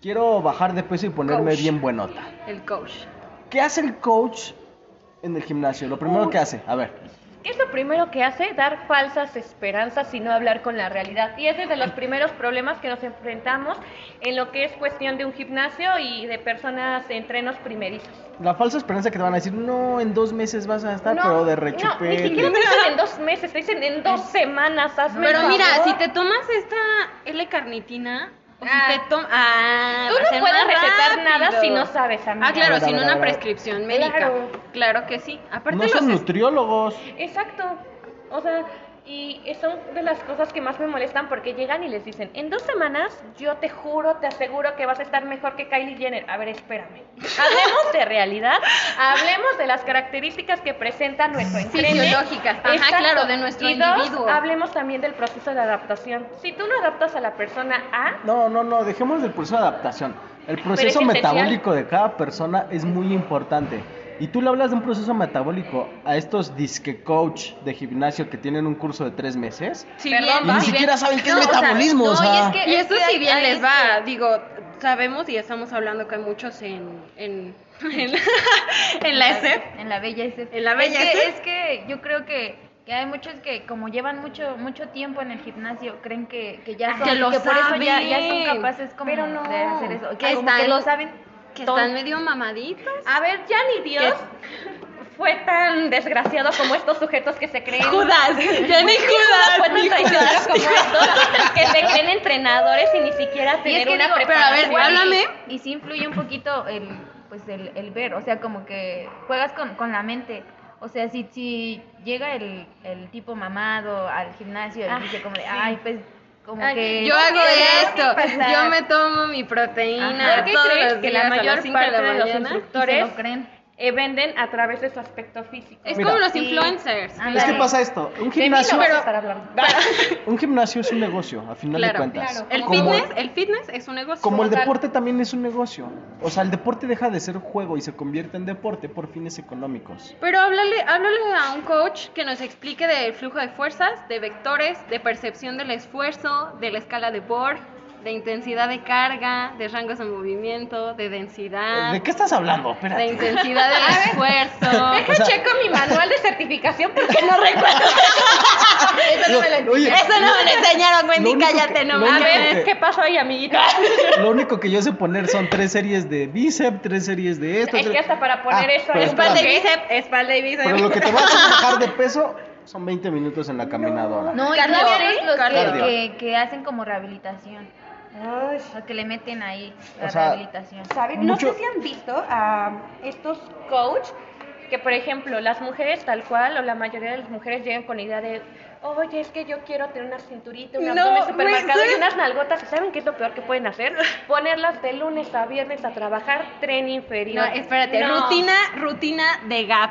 quiero bajar de peso y ponerme Coach. bien buenota." El coach. ¿Qué hace el coach en el gimnasio? Lo primero Uy. que hace, a ver, ¿Qué es lo primero que hace? Dar falsas esperanzas y no hablar con la realidad. Y ese es de los primeros problemas que nos enfrentamos en lo que es cuestión de un gimnasio y de personas de entrenos primerizos. La falsa esperanza que te van a decir, no, en dos meses vas a estar, pero de No, ni rechupete. siquiera te dicen en dos meses, te dicen en dos semanas. Hazme Pero mira, favor. si te tomas esta L-carnitina, Ah. te. Ah, Tú no puedes recetar rápido. nada si no sabes, amiga. Ah, claro, sin una prescripción médica. Claro. Claro que sí. Aparte No los son nutriólogos. Exacto. O sea, y son de las cosas que más me molestan porque llegan y les dicen, en dos semanas yo te juro, te aseguro que vas a estar mejor que Kylie Jenner. A ver, espérame. Hablemos de realidad, hablemos de las características que presenta nuestro entreno. Fisiológicas. Ajá, claro, de nuestro y dos, individuo. hablemos también del proceso de adaptación. Si tú no adaptas a la persona A, No, no, no, dejemos del proceso de adaptación. El proceso esencial. metabólico de cada persona es muy importante. Y tú le hablas de un proceso metabólico a estos disque coach de gimnasio que tienen un curso de tres meses. Perdón, Y ni si bien- siquiera saben qué es No, o sea, metabolismo, o y sea. es que- Y eso si bien les va, digo, sabemos y estamos hablando que hay muchos en, en, (laughs) en, la, en la ESEF. En la bella SF. En la bella es que, SF. es que yo creo que, que hay muchos que como llevan mucho mucho tiempo en el gimnasio, creen que, que ya Ah, son, que lo por eso ya, ya son saben. capaces como no. de hacer eso. Como que lo saben. Que están medio mamaditos. a ver, ya ni Dios fue tan desgraciado como estos sujetos que se creen. (laughs) Judas, ya ni (laughs) Judas, fue tan traicionero como estos que se creen entrenadores y ni siquiera Y tener es que una digo, pero a ver, preparación. háblame. Y sí influye un poquito el, pues el, el ver, o sea, como que juegas con, con la mente. O sea, si, si llega el, el tipo mamado al gimnasio y Ah, dice como de, ay, pues como que yo hago esto, yo me tomo mi proteína ¿Por qué todos crees los que la días a las mayor cinco de parte la de los se instructores lo creen. Eh, venden a través de su aspecto físico? Es Mira. como los Sí. influencers. Ándale. Es que pasa esto, un De gimnasio, no hablando. (laughs) un gimnasio es un negocio, a final de Claro, cuentas. claro. El Como- fitness, el fitness es un negocio. Como el deporte también es un negocio. O sea, el deporte deja de ser juego y se convierte en deporte por fines económicos. Pero háblale, háblale a un coach que nos explique del flujo de fuerzas, de vectores, de percepción del esfuerzo, de la escala de Bohr, de intensidad de carga, de rangos de movimiento, de densidad, ¿De qué estás hablando? de intensidad del (laughs) esfuerzo. Deja O sea- checo mi manual de certificación porque no (laughs) recuerdo. Eso no me lo Oye, Eso no me lo enseñaron, Wendy, cállate, que- no lo A ver, que- ¿qué pasó ahí, amiguita? (laughs) Lo único que yo sé poner son tres series de bíceps, tres series de esto. Es tres- que hasta para poner Ah, eso Espalda y bíceps, espalda y bíceps. Pero lo que te va a bajar de peso son 20 minutos en la caminadora. No, y Cardio, los cardio. que, que, que hacen como rehabilitación. O que le meten ahí la O sea, rehabilitación. ¿Saben? Mucho- No sé si han visto a estos coach que, por ejemplo, las mujeres tal cual o la mayoría de las mujeres llegan con la idea de, oye, es que yo quiero tener una cinturita, un No, abdomen super güey, marcado y unas nalgotas. ¿Y saben qué es lo peor que pueden hacer? (laughs) Ponerlas de lunes a viernes a trabajar tren No, inferior. espérate, No. rutina, rutina de gap.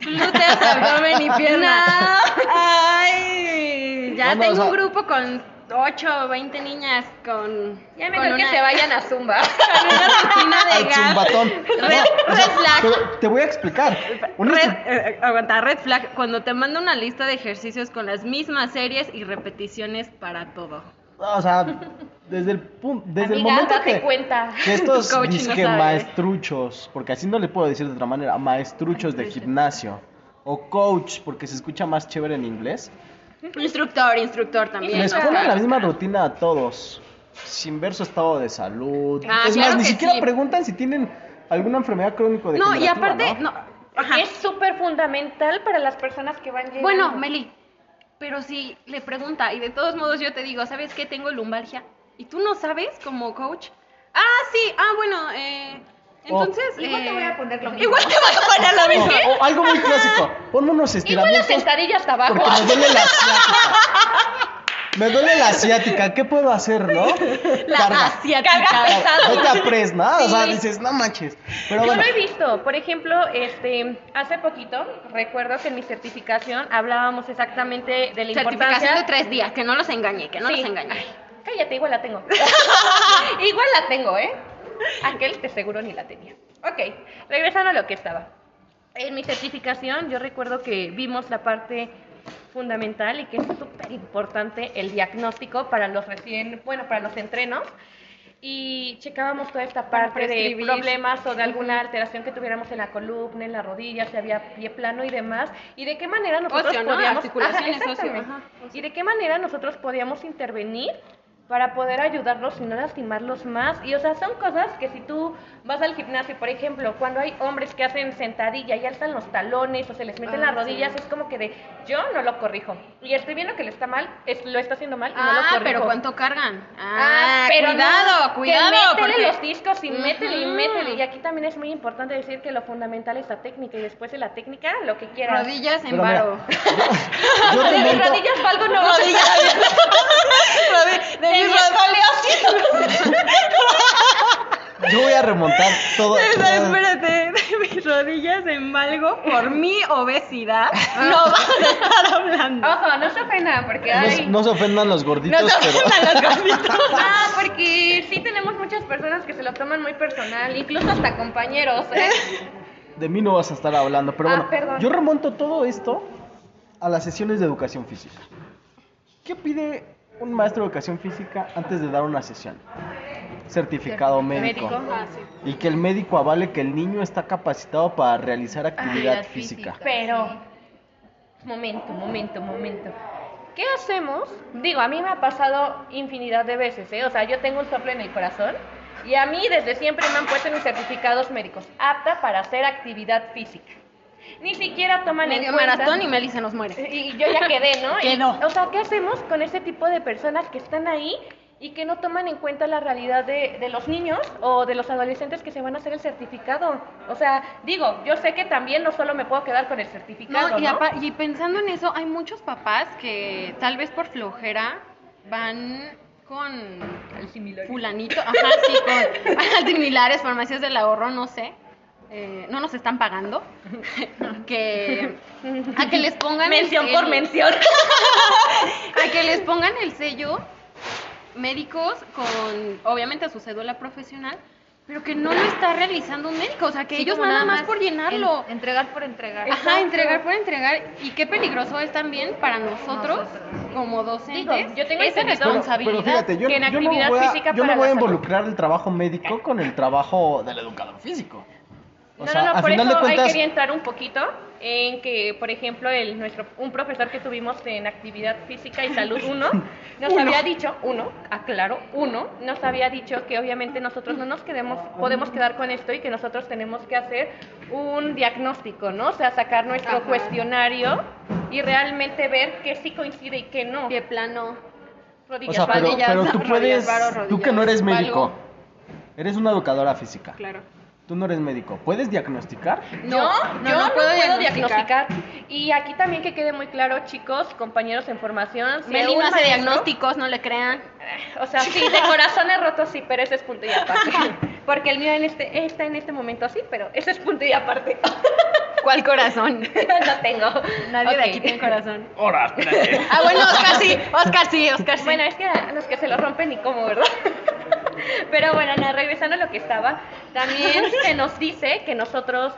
Glúteos, abdomen y pierna. Ay, ya Bueno, tengo o sea- un grupo con 8 o 20 niñas con, Ya con mejor que una- se vayan a Zumba. (laughs) con una rutina de Al gap. zumbatón. (laughs) Red, No, o red sea, flag. te voy a explicar. Un Red, instru- eh, aguanta, red flag, cuando te manda una lista de ejercicios con las mismas series y repeticiones para todo. O sea, desde el punto, desde el Amiga, momento date que, cuenta. que estos (laughs) no disque sabe. maestruchos, porque así no le puedo decir de otra manera, maestruchos de gimnasio o coach, porque se escucha más chévere en inglés, Instructor, instructor también. les ¿no? ponen la misma rutina a todos, sin ver su estado de salud. Ah, es claro más, ni siquiera sí. preguntan si tienen alguna enfermedad crónico de No, y aparte, no, ajá. Es súper fundamental para las personas que van llegando. Bueno, Meli, pero si le pregunta y de todos modos yo te digo, ¿sabes qué? Tengo lumbalgia. ¿Y tú no sabes como coach? Ah, sí, ah, bueno, eh, entonces... Igual te eh, voy a poner lo mismo. Igual te voy a poner lo (laughs) O, mismo. o algo muy clásico, ponme unos (laughs) Igual la estiramientos sentadilla hasta abajo. porque me duele la asiática. (laughs) Me duele la asiática, ¿qué puedo hacer, no? La Carga. asiática. Carga pesado. No te apres, ¿no? O sea, dices, no manches. Pero Yo bueno, lo he visto, por ejemplo, este, hace poquito, recuerdo que en mi certificación hablábamos exactamente de la Certificación importancia... de tres días, que no los engañe, que no Sí. los engañe. Ay, cállate, igual la tengo. igual la tengo, ¿eh? (laughs) Aquel de seguro ni la tenía. Ok, regresando a lo que estaba. En mi certificación yo recuerdo que vimos la parte fundamental y que es súper importante el diagnóstico para los recién, bueno, para los entrenos. Y checábamos toda esta parte de problemas o de alguna alteración que tuviéramos en la columna, en la rodilla, si había pie plano y demás. Y de qué manera nosotros Ocio, ¿no? podíamos... Articulaciones, Ajá, ocio, ajá, ocio. Y de qué manera nosotros podíamos intervenir para poder ayudarlos y no lastimarlos más. Y o sea, son cosas que si tú vas al gimnasio, por ejemplo, cuando hay hombres que hacen sentadilla y alzan los talones o se les meten Ah, las rodillas, es como que de yo no lo corrijo. Y estoy viendo que le está mal, es, lo está haciendo mal y no lo Ah, corrijo. pero ¿cuánto cargan? Ah, Ah, pero cuidado, no, cuidado. Que métele porque... los discos y métele y métele. Y aquí también es muy importante decir que lo fundamental es la técnica y después de la técnica, lo que quieras. Rodillas en varo. (laughs) yo (laughs) De mis remonto- rodillas valgo no (laughs) Rodillas. Yo voy a remontar todo. todo- Espérate, de (laughs) mis rodillas en valgo por mi obesidad. No vas a estar hablando. Ojo, no se ofendan porque No, hay... se- no se ofendan los gorditos, No pero. ofendan los gorditos. (laughs) Ah, porque sí tenemos muchas personas que se lo toman muy personal, incluso hasta compañeros, ¿eh? De mí no vas a estar hablando, pero Ah, bueno, perdón. yo remonto todo esto a las sesiones de educación física. ¿Qué pide un maestro de educación física antes de dar una sesión? Certificado médico. Médico. Ah, Y que el médico avale que el niño está capacitado para realizar actividad física. Pero, momento, momento, momento. ¿Qué hacemos? Digo, a mí me ha pasado infinidad de veces, ¿eh? O sea, yo tengo un sople en el corazón y a mí desde siempre me han puesto mis certificados médicos, apta para hacer actividad física. Ni siquiera toman en Medio cuenta... maratón y Meli se nos muere. Y yo ya quedé, ¿no? (laughs) Y, Quedó. o sea, ¿qué hacemos con ese tipo de personas que están ahí y que no toman en cuenta la realidad de, de los niños o de los adolescentes que se van a hacer el certificado? O sea, digo, yo sé que también no solo me puedo quedar con el certificado, No, y, ¿no? apa- y pensando en eso, hay muchos papás que tal vez por flojera van con el fulanito, ajá, sí, con (laughs) similares, farmacias del ahorro, no sé. Eh, no nos están pagando, (laughs) que a que les pongan mención por mención, (laughs) a que les pongan el sello médicos con obviamente su cédula profesional pero que no lo está realizando un médico, o sea, que ellos nada, más por llenarlo. entregar por entregar. Ajá, entregar por entregar. Y qué peligroso es también para nosotros, como docentes, yo tengo esa responsabilidad. Pero, fíjate, yo, que en actividad no voy a, física yo no voy a involucrar el trabajo médico con el trabajo del educador físico. O no, no, no, por eso cuentas... hay quería entrar un poquito en que, por ejemplo, el, nuestro, un profesor que tuvimos en actividad física y salud (laughs) 1 nos había dicho, uno, aclaro, uno, nos había dicho que obviamente nosotros no nos quedemos, podemos quedar con esto y que nosotros tenemos que hacer un diagnóstico, ¿no? O sea, sacar nuestro cuestionario y realmente ver qué sí coincide y qué no. Qué plano. Rodillas, o sea, pero, pero tú puedes, tú que no eres médico, eres una educadora física. Claro Tú no eres médico. ¿Puedes diagnosticar? No, no yo no, puedo, diagnosticar. Y aquí también que quede muy claro, chicos, compañeros en formación. Si Meli no hace diagnósticos, no le crean. O sea, sí, de corazones rotos sí, pero ese es punto y aparte. (laughs) Porque el mío en este, está en este momento sí, pero ese es punto y aparte. (laughs) ¿Cuál corazón? (laughs) no tengo. Nadie de aquí tiene corazón. Ahora, espérate. Ah, bueno, Oscar sí, Oscar sí, Oscar sí. Bueno, es que los que se lo rompen ni cómo, ¿verdad? Pero bueno, regresando a lo que estaba, también (laughs) se nos dice que nosotros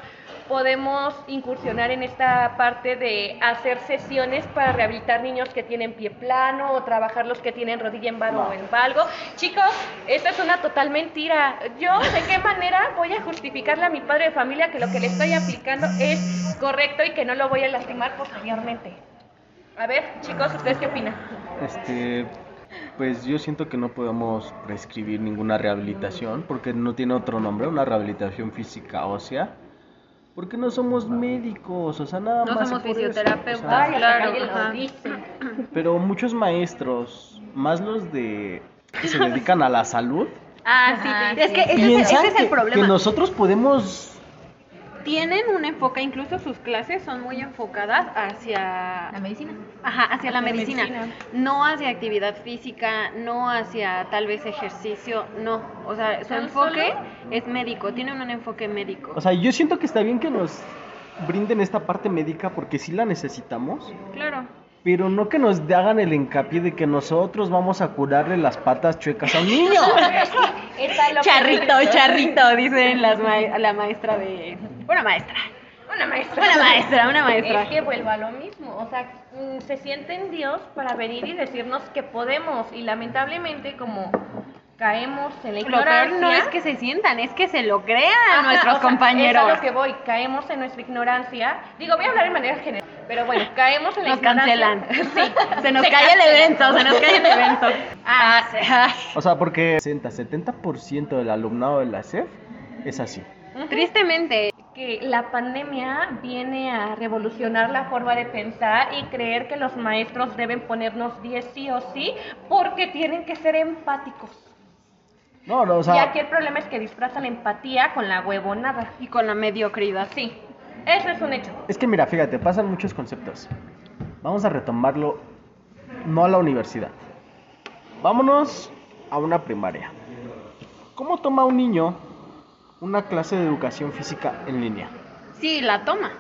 podemos incursionar en esta parte de hacer sesiones para rehabilitar niños que tienen pie plano o trabajar los que tienen rodilla en vano o en valgo. Chicos, esta es una total mentira. Yo, ¿de qué manera voy a justificarle a mi padre de familia que lo que le estoy aplicando es correcto y que no lo voy a lastimar posteriormente? A ver, chicos, ¿ustedes qué opinan? Este, pues yo siento que no podemos prescribir ninguna rehabilitación porque no tiene otro nombre, una rehabilitación física ósea. Porque no somos médicos, o sea, nada más. No somos fisioterapeutas, claro. Pero muchos maestros, más los de que se dedican a la salud, Ah, sí, es que ese, ese es el problema. Que nosotros podemos tienen un enfoque, incluso sus clases son muy enfocadas hacia... La medicina. Ajá, hacia, la, medicina. No hacia actividad física, no hacia tal vez ejercicio, no. O sea, su enfoque es médico, tienen un enfoque médico. O sea, yo siento que está bien que nos brinden esta parte médica porque sí la necesitamos. Claro pero no que nos hagan el hincapié de que nosotros vamos a curarle las patas chuecas a un niño. (laughs) charrito, charrito, dice las la maestra de... Una maestra. Una maestra. Una maestra, una maestra. Es que vuelva a lo mismo, o sea, mm, se sienten Dios para venir y decirnos que podemos y lamentablemente como caemos en la ignorancia. no es que se sientan, es que se lo crean nuestros compañeros. Es a lo que voy, caemos en nuestra ignorancia. Digo, voy a hablar de manera general, pero bueno, caemos en la nos cancelan. (laughs) Sí, (laughs) se nos cae el evento, se nos cae el evento. (laughs) Ah, ah. O sea, porque 60, 70% del alumnado de la CEF es así. Tristemente. Que la pandemia viene a revolucionar la forma de pensar y creer que los maestros deben ponernos 10 sí o sí porque tienen que ser empáticos. No, no, o sea... Y aquí el problema es que disfrazan la empatía con la huevonada. Y con la mediocridad. Sí, eso es un hecho. Es que mira, fíjate, pasan muchos conceptos. Vamos a retomarlo, no a la universidad. Vámonos a una primaria. ¿Cómo toma un niño una clase de educación física en línea? Sí, la toma.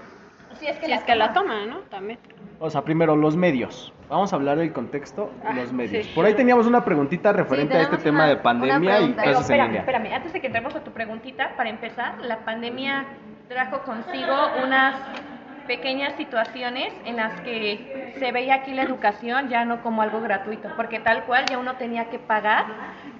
Sí, es que, la, es que la toma, ¿no? También. O sea, primero, los medios. Vamos a hablar del contexto y ah, los medios. Por ahí teníamos una preguntita referente a este tema de pandemia y clases en línea. Espérame, antes de que entremos a tu preguntita, para empezar, la pandemia trajo consigo unas pequeñas situaciones en las que se veía aquí la educación ya no como algo gratuito, porque tal cual ya uno tenía que pagar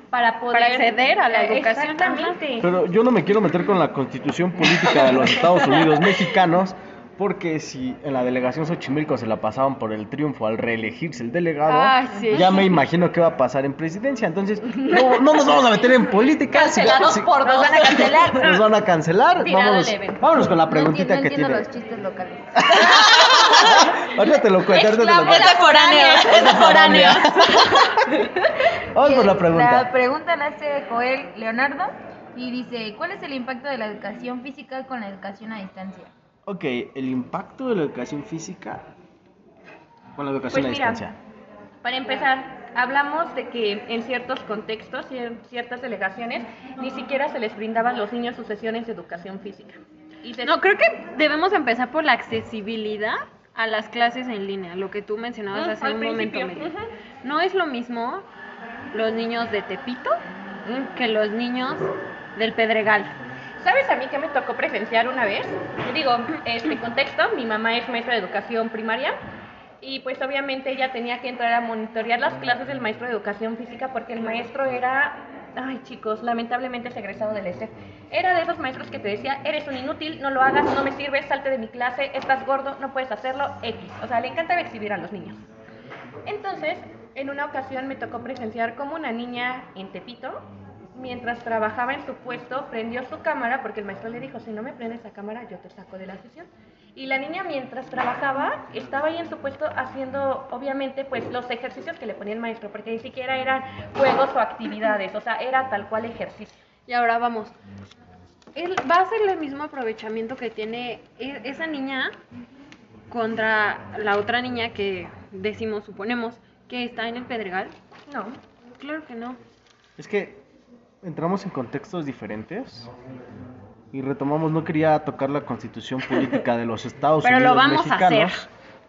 para poder acceder a la educación. Exactamente. Pero yo no me quiero meter con la constitución política de los Estados Unidos mexicanos, porque si en la delegación Xochimilco se la pasaban por el triunfo al reelegirse el delegado, ya me imagino qué va a pasar en presidencia. Entonces, no, nos vamos a meter en política. Cancelados por dos. Nos van a cancelar. Nos van a cancelar. Vámonos, vámonos con la preguntita que tiene. los chistes locales. (laughs) ahorita te lo cuento. Es de. Es de. (laughs) Vamos por la pregunta. La pregunta la hace Joel Leonardo y dice, ¿cuál es el impacto de la educación física con la educación a distancia? Ok, el impacto de la educación física con la educación pues a distancia. Para empezar, hablamos de que en ciertos contextos y en ciertas delegaciones ni siquiera se les brindaba a los niños sus sesiones de educación física. Y no, creo que debemos empezar por la accesibilidad a las clases en línea, lo que tú mencionabas hace un momento. No es lo mismo los niños de Tepito que los niños del Pedregal. ¿Sabes a mí que me tocó presenciar una vez? Digo, este contexto, mi mamá es maestra de educación primaria y pues obviamente ella tenía que entrar a monitorear las clases del maestro de educación física porque el maestro era, ay chicos, lamentablemente es egresado del ESEF. Era de esos maestros que te decía, eres un inútil, no lo hagas, no me sirves, salte de mi clase, estás gordo, no puedes hacerlo, X. O sea, le encantaba exhibir a los niños. Entonces, en una ocasión me tocó presenciar como una niña en Tepito, mientras trabajaba en su puesto, prendió su cámara porque el maestro le dijo, si no me prendes la cámara, yo te saco de la sesión. Y la niña mientras trabajaba, estaba ahí en su puesto haciendo, obviamente, pues los ejercicios que le ponía el maestro, porque ni siquiera eran juegos o actividades, o sea, era tal cual ejercicio. Y ahora vamos, él va a ser el mismo aprovechamiento que tiene e, esa niña contra la otra niña que decimos, suponemos, que está en el Pedregal? No. Claro que no. Es que entramos en contextos diferentes y retomamos, no quería tocar la constitución política de los Estados Pero Unidos lo vamos a hacer.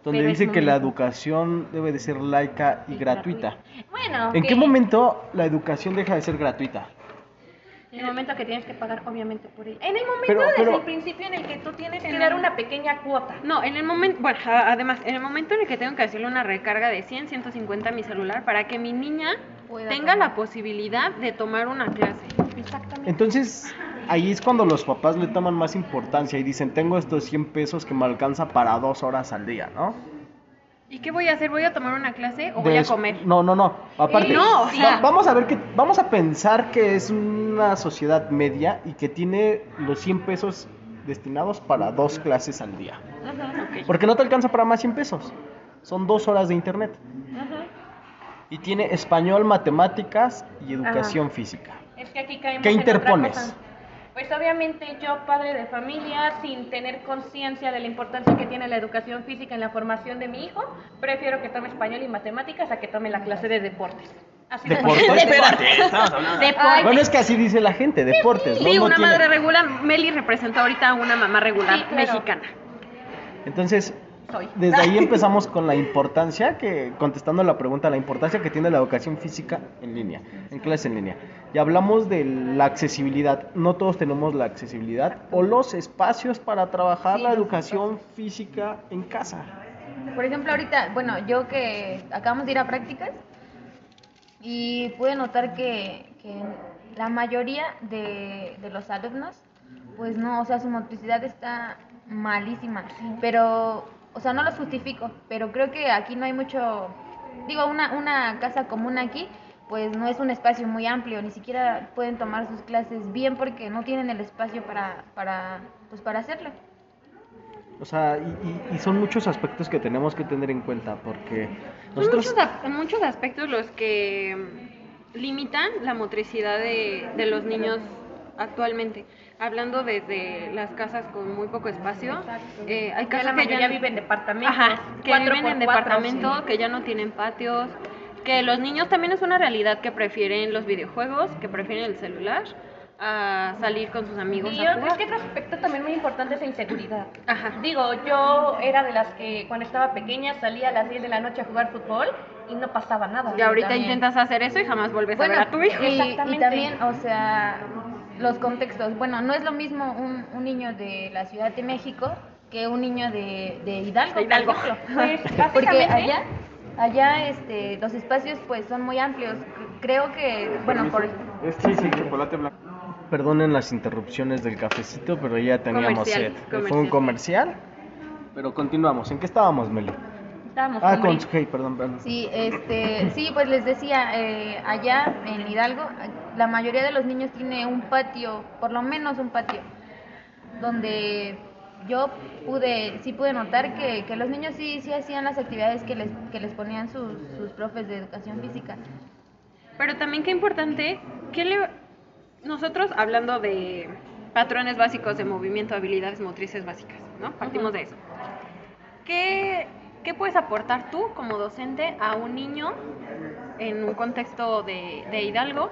donde dice que la educación debe de ser laica y, gratuita. Bueno, ¿en qué momento la educación deja de ser gratuita? En el momento que tienes que pagar, obviamente, por ella. En el momento desde el principio en el que tú tienes que dar una pequeña cuota. No, en el momento, bueno, además, en el momento en el que tengo que hacerle una recarga de 100, 150 a mi celular para que mi niña tenga la posibilidad de tomar una clase. Exactamente. Entonces, ahí es cuando los papás le toman más importancia y dicen, tengo estos 100 pesos que me alcanza para dos horas al día, ¿no? ¿Y qué voy a hacer? ¿Voy a tomar una clase o voy a comer? No, no, no. Aparte, no, vamos a ver que vamos a pensar que es una sociedad media y que tiene los 100 pesos destinados para dos clases al día. Porque no te alcanza para más 100 pesos. Son dos horas de internet. Y tiene español, matemáticas y educación física. Es que aquí caemos ¿Qué interpones? Pues obviamente yo, padre de familia, sin tener conciencia de la importancia que tiene la educación física en la formación de mi hijo, prefiero que tome español y matemáticas a que tome la clase de deportes. Así ¿Deportes? Espérate, (laughs) deportes. Bueno, es que así dice la gente, deportes. Sí, una madre regular. Meli representa ahorita a una mamá regular mexicana. Entonces, desde ahí (laughs) empezamos con la importancia, que contestando la pregunta, la importancia que tiene la educación física en línea, en clase en línea. Y hablamos de la accesibilidad. No todos tenemos la accesibilidad o los espacios para trabajar la educación física en casa. Por ejemplo, ahorita, bueno, yo que acabamos de ir a prácticas y pude notar que, la mayoría de, de los alumnos, pues no, o sea, su motricidad está malísima. Pero o sea, no los justifico, pero creo que aquí no hay mucho, digo, una, una casa común aquí, pues no es un espacio muy amplio, ni siquiera pueden tomar sus clases bien porque no tienen el espacio para, para, pues para hacerlo. O sea, y, son muchos aspectos que tenemos que tener en cuenta porque nosotros... Son muchos, muchos aspectos los que limitan la motricidad de, de los niños actualmente hablando de, las casas con muy poco espacio, eh, hay casas que ya viven en departamentos, que viven en departamentos, que ya no tienen patios, que los niños también es una realidad que prefieren los videojuegos, que prefieren el celular a salir con sus amigos. Y yo creo que otro aspecto también muy importante es la inseguridad. Digo, yo era de las que cuando estaba pequeña salía a las 10 de la noche a jugar fútbol y no pasaba nada. Y ahorita intentas hacer eso y jamás vuelves a ver a tu hijo. Exactamente. y también, o sea, los contextos. Bueno, no es lo mismo un, un niño de la Ciudad de México que un niño de, de Hidalgo, Hidalgo. Pues, (laughs) Porque allá, allá este, los espacios pues son muy amplios. Creo que, bueno, por... Sí, sí, chocolate blanco. Perdonen las interrupciones del cafecito, pero ya teníamos sed. Fue un comercial, pero continuamos. ¿En qué estábamos, Meli? ah, con, perdón, perdón. Sí, este, sí, pues les decía, eh, allá en Hidalgo, la mayoría de los niños tiene un patio, por lo menos un patio, donde yo pude, sí pude notar que, que los niños sí, sí hacían las actividades que les, que les ponían sus, sus profes de educación física. Pero también qué importante, que le, nosotros hablando de patrones básicos de movimiento, habilidades motrices básicas, ¿no? Partimos de eso. ¿Qué ¿Qué puedes aportar tú como docente a un niño en un contexto de, de Hidalgo,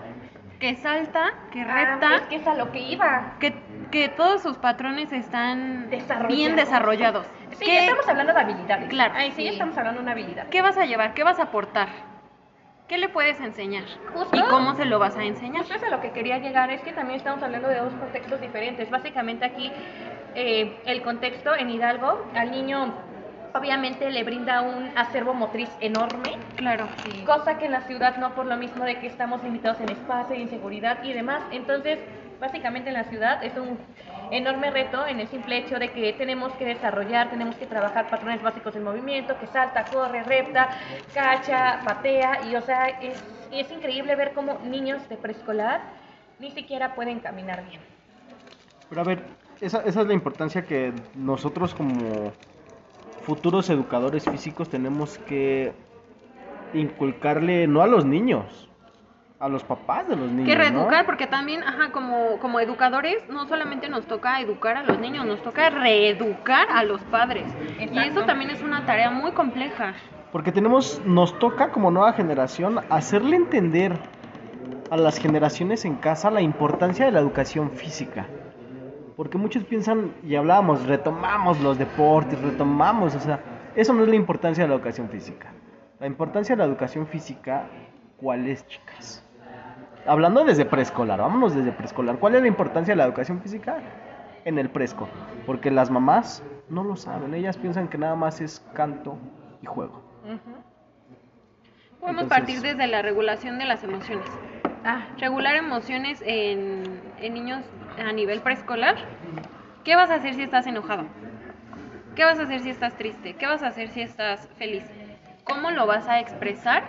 que salta, que Ah, repta, es que es a lo que iba. que, que todos sus patrones están Desarrollados. bien desarrollados. Sí, ¿Qué, estamos hablando de habilidades. Claro, Ahí sí, sí. estamos hablando de una habilidad. qué vas a llevar? ¿Qué vas a aportar? ¿Qué le puedes enseñar? Justo. ¿Y cómo se lo vas a enseñar? Justo es a lo que quería llegar, es que también estamos hablando de dos contextos diferentes. Básicamente aquí eh, el contexto en Hidalgo al niño obviamente le brinda un acervo motriz enorme, Claro. cosa que en la ciudad no por lo mismo de que estamos limitados en espacio, inseguridad y demás. Entonces, básicamente en la ciudad es un enorme reto en el simple hecho de que tenemos que desarrollar, tenemos que trabajar patrones básicos del movimiento, que salta, corre, repta, cacha, patea y o sea, es, es increíble ver cómo niños de preescolar ni siquiera pueden caminar bien. Pero a ver, esa, esa es la importancia que nosotros como futuros educadores físicos tenemos que inculcarle, no a los niños, a los papás de los niños. Que ¿no? reeducar, porque también, ajá, como, como educadores, no solamente nos toca educar a los niños, nos toca reeducar a los padres. Y eso también es una tarea muy compleja. Porque tenemos, nos toca como nueva generación hacerle entender a las generaciones en casa la importancia de la educación física. Porque muchos piensan, y hablábamos, retomamos los deportes, retomamos, o sea, eso no es la importancia de la educación física. La importancia de la educación física, ¿cuál es, chicas? Hablando desde preescolar, vámonos desde preescolar. ¿Cuál es la importancia de la educación física? En el presco. Porque las mamás no lo saben, ellas piensan que nada más es canto y juego. Podemos Entonces- partir desde la regulación de las emociones. Ah, Regular emociones en, en niños a nivel preescolar. ¿Qué vas a hacer si estás enojado? ¿Qué vas a hacer si estás triste? ¿Qué vas a hacer si estás feliz? ¿Cómo lo vas a expresar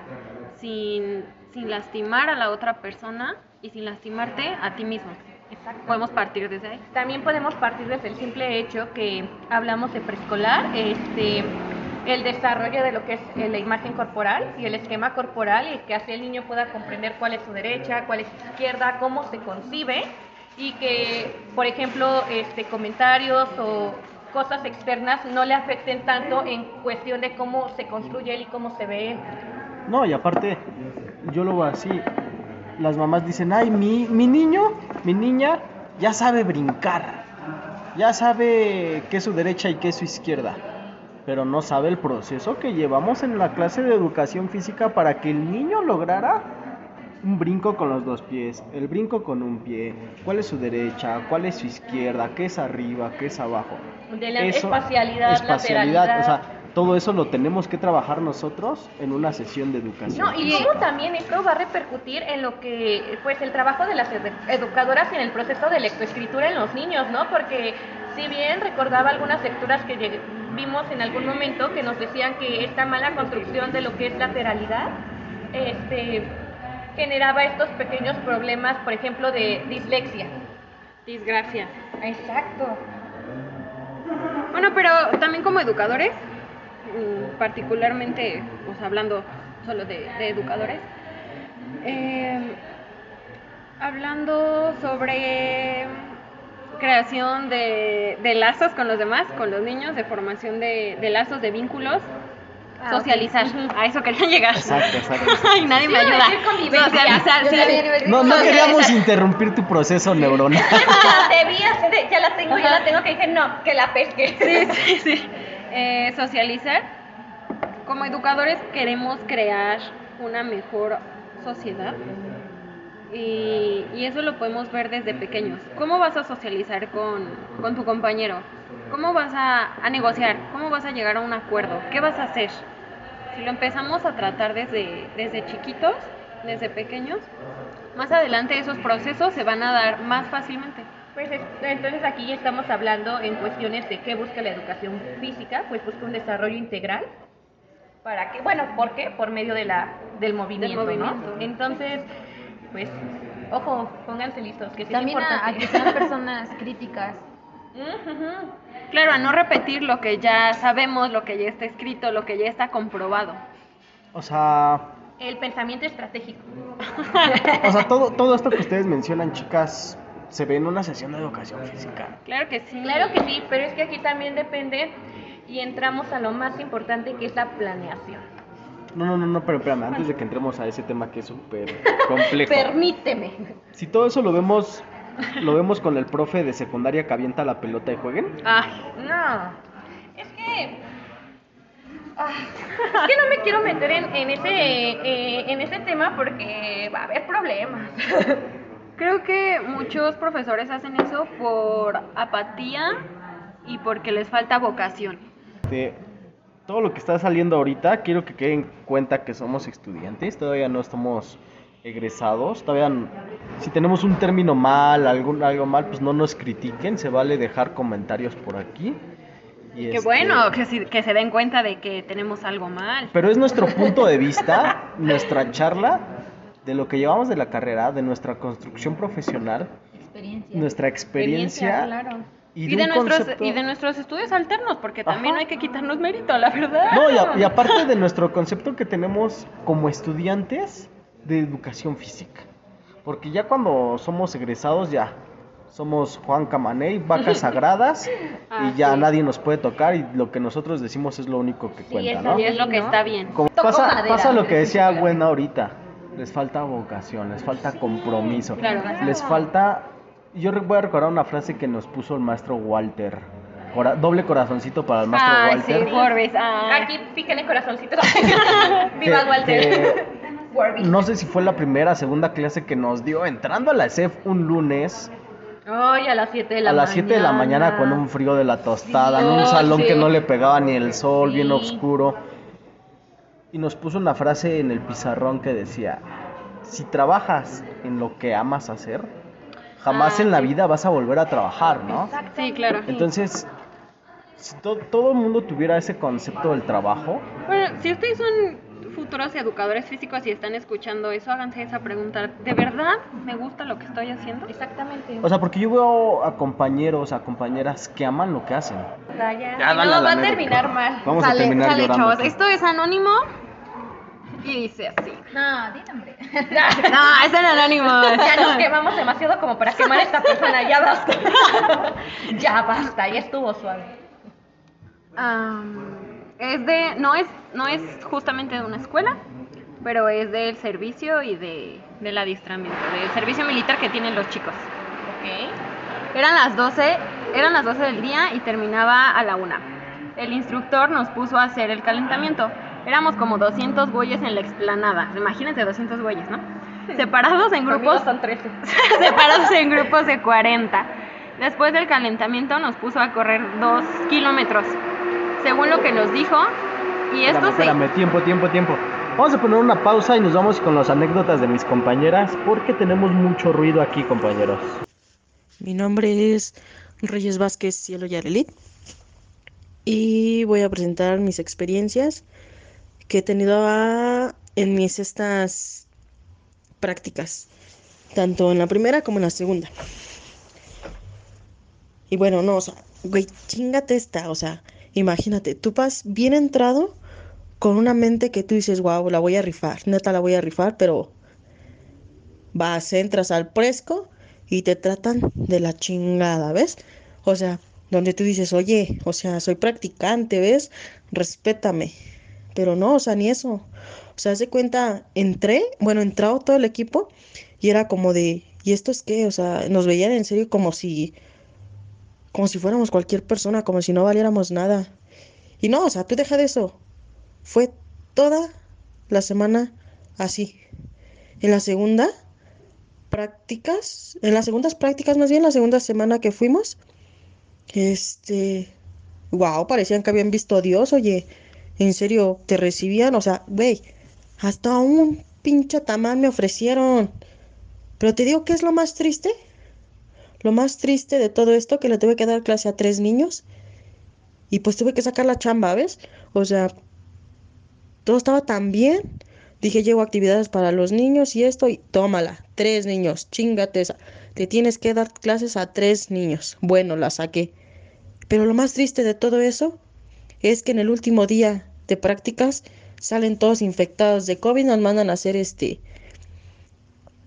sin, sin lastimar a la otra persona y sin lastimarte a ti mismo? exacto. Podemos partir desde ahí. También podemos partir desde el simple hecho que hablamos de preescolar, este, el desarrollo de lo que es eh, la imagen corporal y el esquema corporal y que así el niño pueda comprender cuál es su derecha, cuál es su izquierda, cómo se concibe y que, por ejemplo, este, comentarios o cosas externas no le afecten tanto en cuestión de cómo se construye él y cómo se ve él. No, y aparte, yo lo veo así. Las mamás dicen, ay, mi, mi niño, mi niña, ya sabe brincar. Ya sabe qué es su derecha y qué es su izquierda. Pero no sabe el proceso que llevamos en la clase de educación física para que el niño lograra un brinco con los dos pies, el brinco con un pie, cuál es su derecha, cuál es su izquierda, qué es arriba, qué es abajo. De la espacialidad, espacialidad, lateralidad. o sea, todo eso lo tenemos que trabajar nosotros en una sesión de educación. No, y cómo también esto va a repercutir en lo que, pues, el trabajo de las edu- educadoras en el proceso de lectoescritura en los niños, ¿no? Porque si bien recordaba algunas lecturas que vimos en algún momento que nos decían que esta mala construcción de lo que es lateralidad, este, generaba estos pequeños problemas, por ejemplo, de dislexia. Disgrafia. Exacto. Bueno, pero también como educadores, mm, particularmente, pues hablando solo de, de educadores, eh, hablando sobre creación de, de lazos con los demás, con los niños, de formación de, de lazos, de vínculos, Ah, socializar. A eso quería llegar. Exacto, exacto. (laughs) Ay, nadie me ayuda. Socializar, sí. No, no queríamos interrumpir tu proceso neuronal. (laughs) (laughs) Debías de- ya la tengo, ya la tengo, que dije, no, que la pesque. Sí, sí, sí. Eh, socializar. Como educadores queremos crear una mejor sociedad y, y eso lo podemos ver desde pequeños. ¿Cómo vas a socializar con, con tu compañero? ¿Cómo vas a, a negociar? ¿Cómo vas a llegar a un acuerdo? ¿Qué vas a hacer? Si lo empezamos a tratar desde, desde chiquitos, desde pequeños, más adelante esos procesos se van a dar más fácilmente. Pues es- entonces aquí ya estamos hablando en cuestiones de qué busca la educación física, pues busca un desarrollo integral. ¿Para qué? Bueno, ¿por qué? Por medio de la, del movimiento, movimiento. ¿no? Entonces, pues, ojo, pónganse listos, que sí es También a, a importante. que sean (laughs) personas críticas. Claro, a no repetir lo que ya sabemos, lo que ya está escrito, lo que ya está comprobado. O sea, El pensamiento estratégico. o sea todo, todo esto que ustedes mencionan, chicas, se ve en una sesión de educación física. Claro que sí. Claro que sí, pero es que aquí también depende y entramos a lo más importante que es la planeación. No, no, no, no, pero espérame, antes de que entremos a ese tema que es súper complejo. (laughs) Permíteme. Si todo eso lo vemos, lo vemos con el profe de secundaria que avienta la pelota y jueguen. Ay, no. Es que. Es que no me quiero meter en, en ese, eh, en ese tema porque va a haber problemas. (laughs) Creo que muchos profesores hacen eso por apatía y porque les falta vocación. De todo lo que está saliendo ahorita, quiero que queden en cuenta que somos estudiantes, todavía no estamos egresados, todavía si tenemos un término mal, algún, algo mal, pues no nos critiquen, se vale dejar comentarios por aquí. Y Qué este, bueno que, sí- que se den cuenta de que tenemos algo mal. Pero es nuestro punto de vista, nuestra charla de lo que llevamos de la carrera, de nuestra construcción profesional, Experiencia. nuestra experiencia, claro. y, Y, de, nuestros, concepto- y de nuestros estudios alternos, porque también Ajá. hay que quitarnos mérito, la verdad. No, y, a- y aparte de nuestro concepto que tenemos como estudiantes de educación física. Porque ya cuando somos egresados ya somos Juan Camaney, vacas (laughs) sagradas Ah, y ya sí. nadie nos puede tocar y lo que nosotros decimos es lo único que cuenta, ¿no? Y es lo que ¿no? está bien. Como pasa, madera. pasa lo que decía Gwen ahorita, les falta vocación, les falta compromiso, Claro. les falta... Yo voy a recordar una frase que nos puso el maestro Walter, Cora- doble corazoncito para el maestro Ay, Walter. sí, Forbes. ah. Aquí píquenle corazoncitos. (laughs) que- (laughs) Viva Walter. que No sé si fue la primera, segunda clase que nos dio entrando a la CEF un lunes Ay, a las 7 de la a mañana. las 7 de la mañana con un frío de la tostada, en un Sí, salón sí. que no le pegaba ni el sol, bien Sí. oscuro. Y nos puso una frase en el pizarrón que decía, si trabajas en lo que amas hacer, jamás Ah, en la sí. vida vas a volver a trabajar, ¿no? Sí, claro. Entonces, si to- todo el mundo tuviera ese concepto del trabajo, Bueno, si ustedes son futuros educadores físicos y están escuchando eso, háganse esa pregunta. ¿De verdad me gusta lo que estoy haciendo? Exactamente. o sea, porque yo veo a compañeros, a compañeras que aman lo que hacen. ya, Ya, Si no, a va a terminar mal. Vamos a sale, terminar sale, llorando. chavos. Esto es anónimo y dice así. No, di nombre. (laughs) No, es en anónimo. Ya nos quemamos demasiado como para quemar a esta persona. Ya basta. (laughs) ya basta. Ya estuvo suave. Am, es de, no es, no es justamente de una escuela, pero es del servicio y de, del adiestramiento, del servicio militar que tienen los chicos. Ok. Eran las 12, eran las 12 del día y terminaba a la 1. El instructor nos puso a hacer el calentamiento. Éramos como 200 güeyes en la explanada. Imagínense 200 güeyes, ¿no? Separados en grupos son 13. (laughs) separados en grupos de 40. Después del calentamiento nos puso a correr dos kilómetros, según lo que nos dijo. Y esto Espérame, se... tiempo, tiempo, tiempo. Vamos a poner una pausa y nos vamos con las anécdotas de mis compañeras porque tenemos mucho ruido aquí, compañeros. Mi nombre es Reyes Vázquez Cielo Yarelit y voy a presentar mis experiencias que he tenido a- en mis estas prácticas, tanto en la primera como en la segunda. Y bueno, no, o sea, güey, chingate esta, o sea, imagínate, tú vas bien entrado con una mente que tú dices, wow, la voy a rifar, neta la voy a rifar, pero vas, entras al fresco y te tratan de la chingada, ¿ves? O sea, donde tú dices, oye, o sea, soy practicante, ¿ves? Respétame. Pero no, o sea, ni eso. O sea, hace cuenta, entré, bueno, entrado todo el equipo y era como de, ¿y esto es qué? O sea, nos veían en serio como si, como si fuéramos cualquier persona, como si no valiéramos nada. Y no, o sea, tú deja de eso. Fue toda la semana así. En la segunda, prácticas, en las segundas prácticas, más bien la segunda semana que fuimos, este, wow, parecían que habían visto a Dios, oye, en serio, te recibían, o sea, güey, hasta un pinche tamal me ofrecieron. Pero te digo que es lo más triste, lo más triste de todo esto, que le tuve que dar clase a tres niños y pues tuve que sacar la chamba, ¿ves? O sea, todo estaba tan bien. Dije, llevo actividades para los niños y esto, y tómala, tres niños, chingate esa. Te tienes que dar clases a tres niños. Bueno, la saqué. Pero lo más triste de todo eso es que en el último día de prácticas salen todos infectados de COVID, nos mandan a hacer este,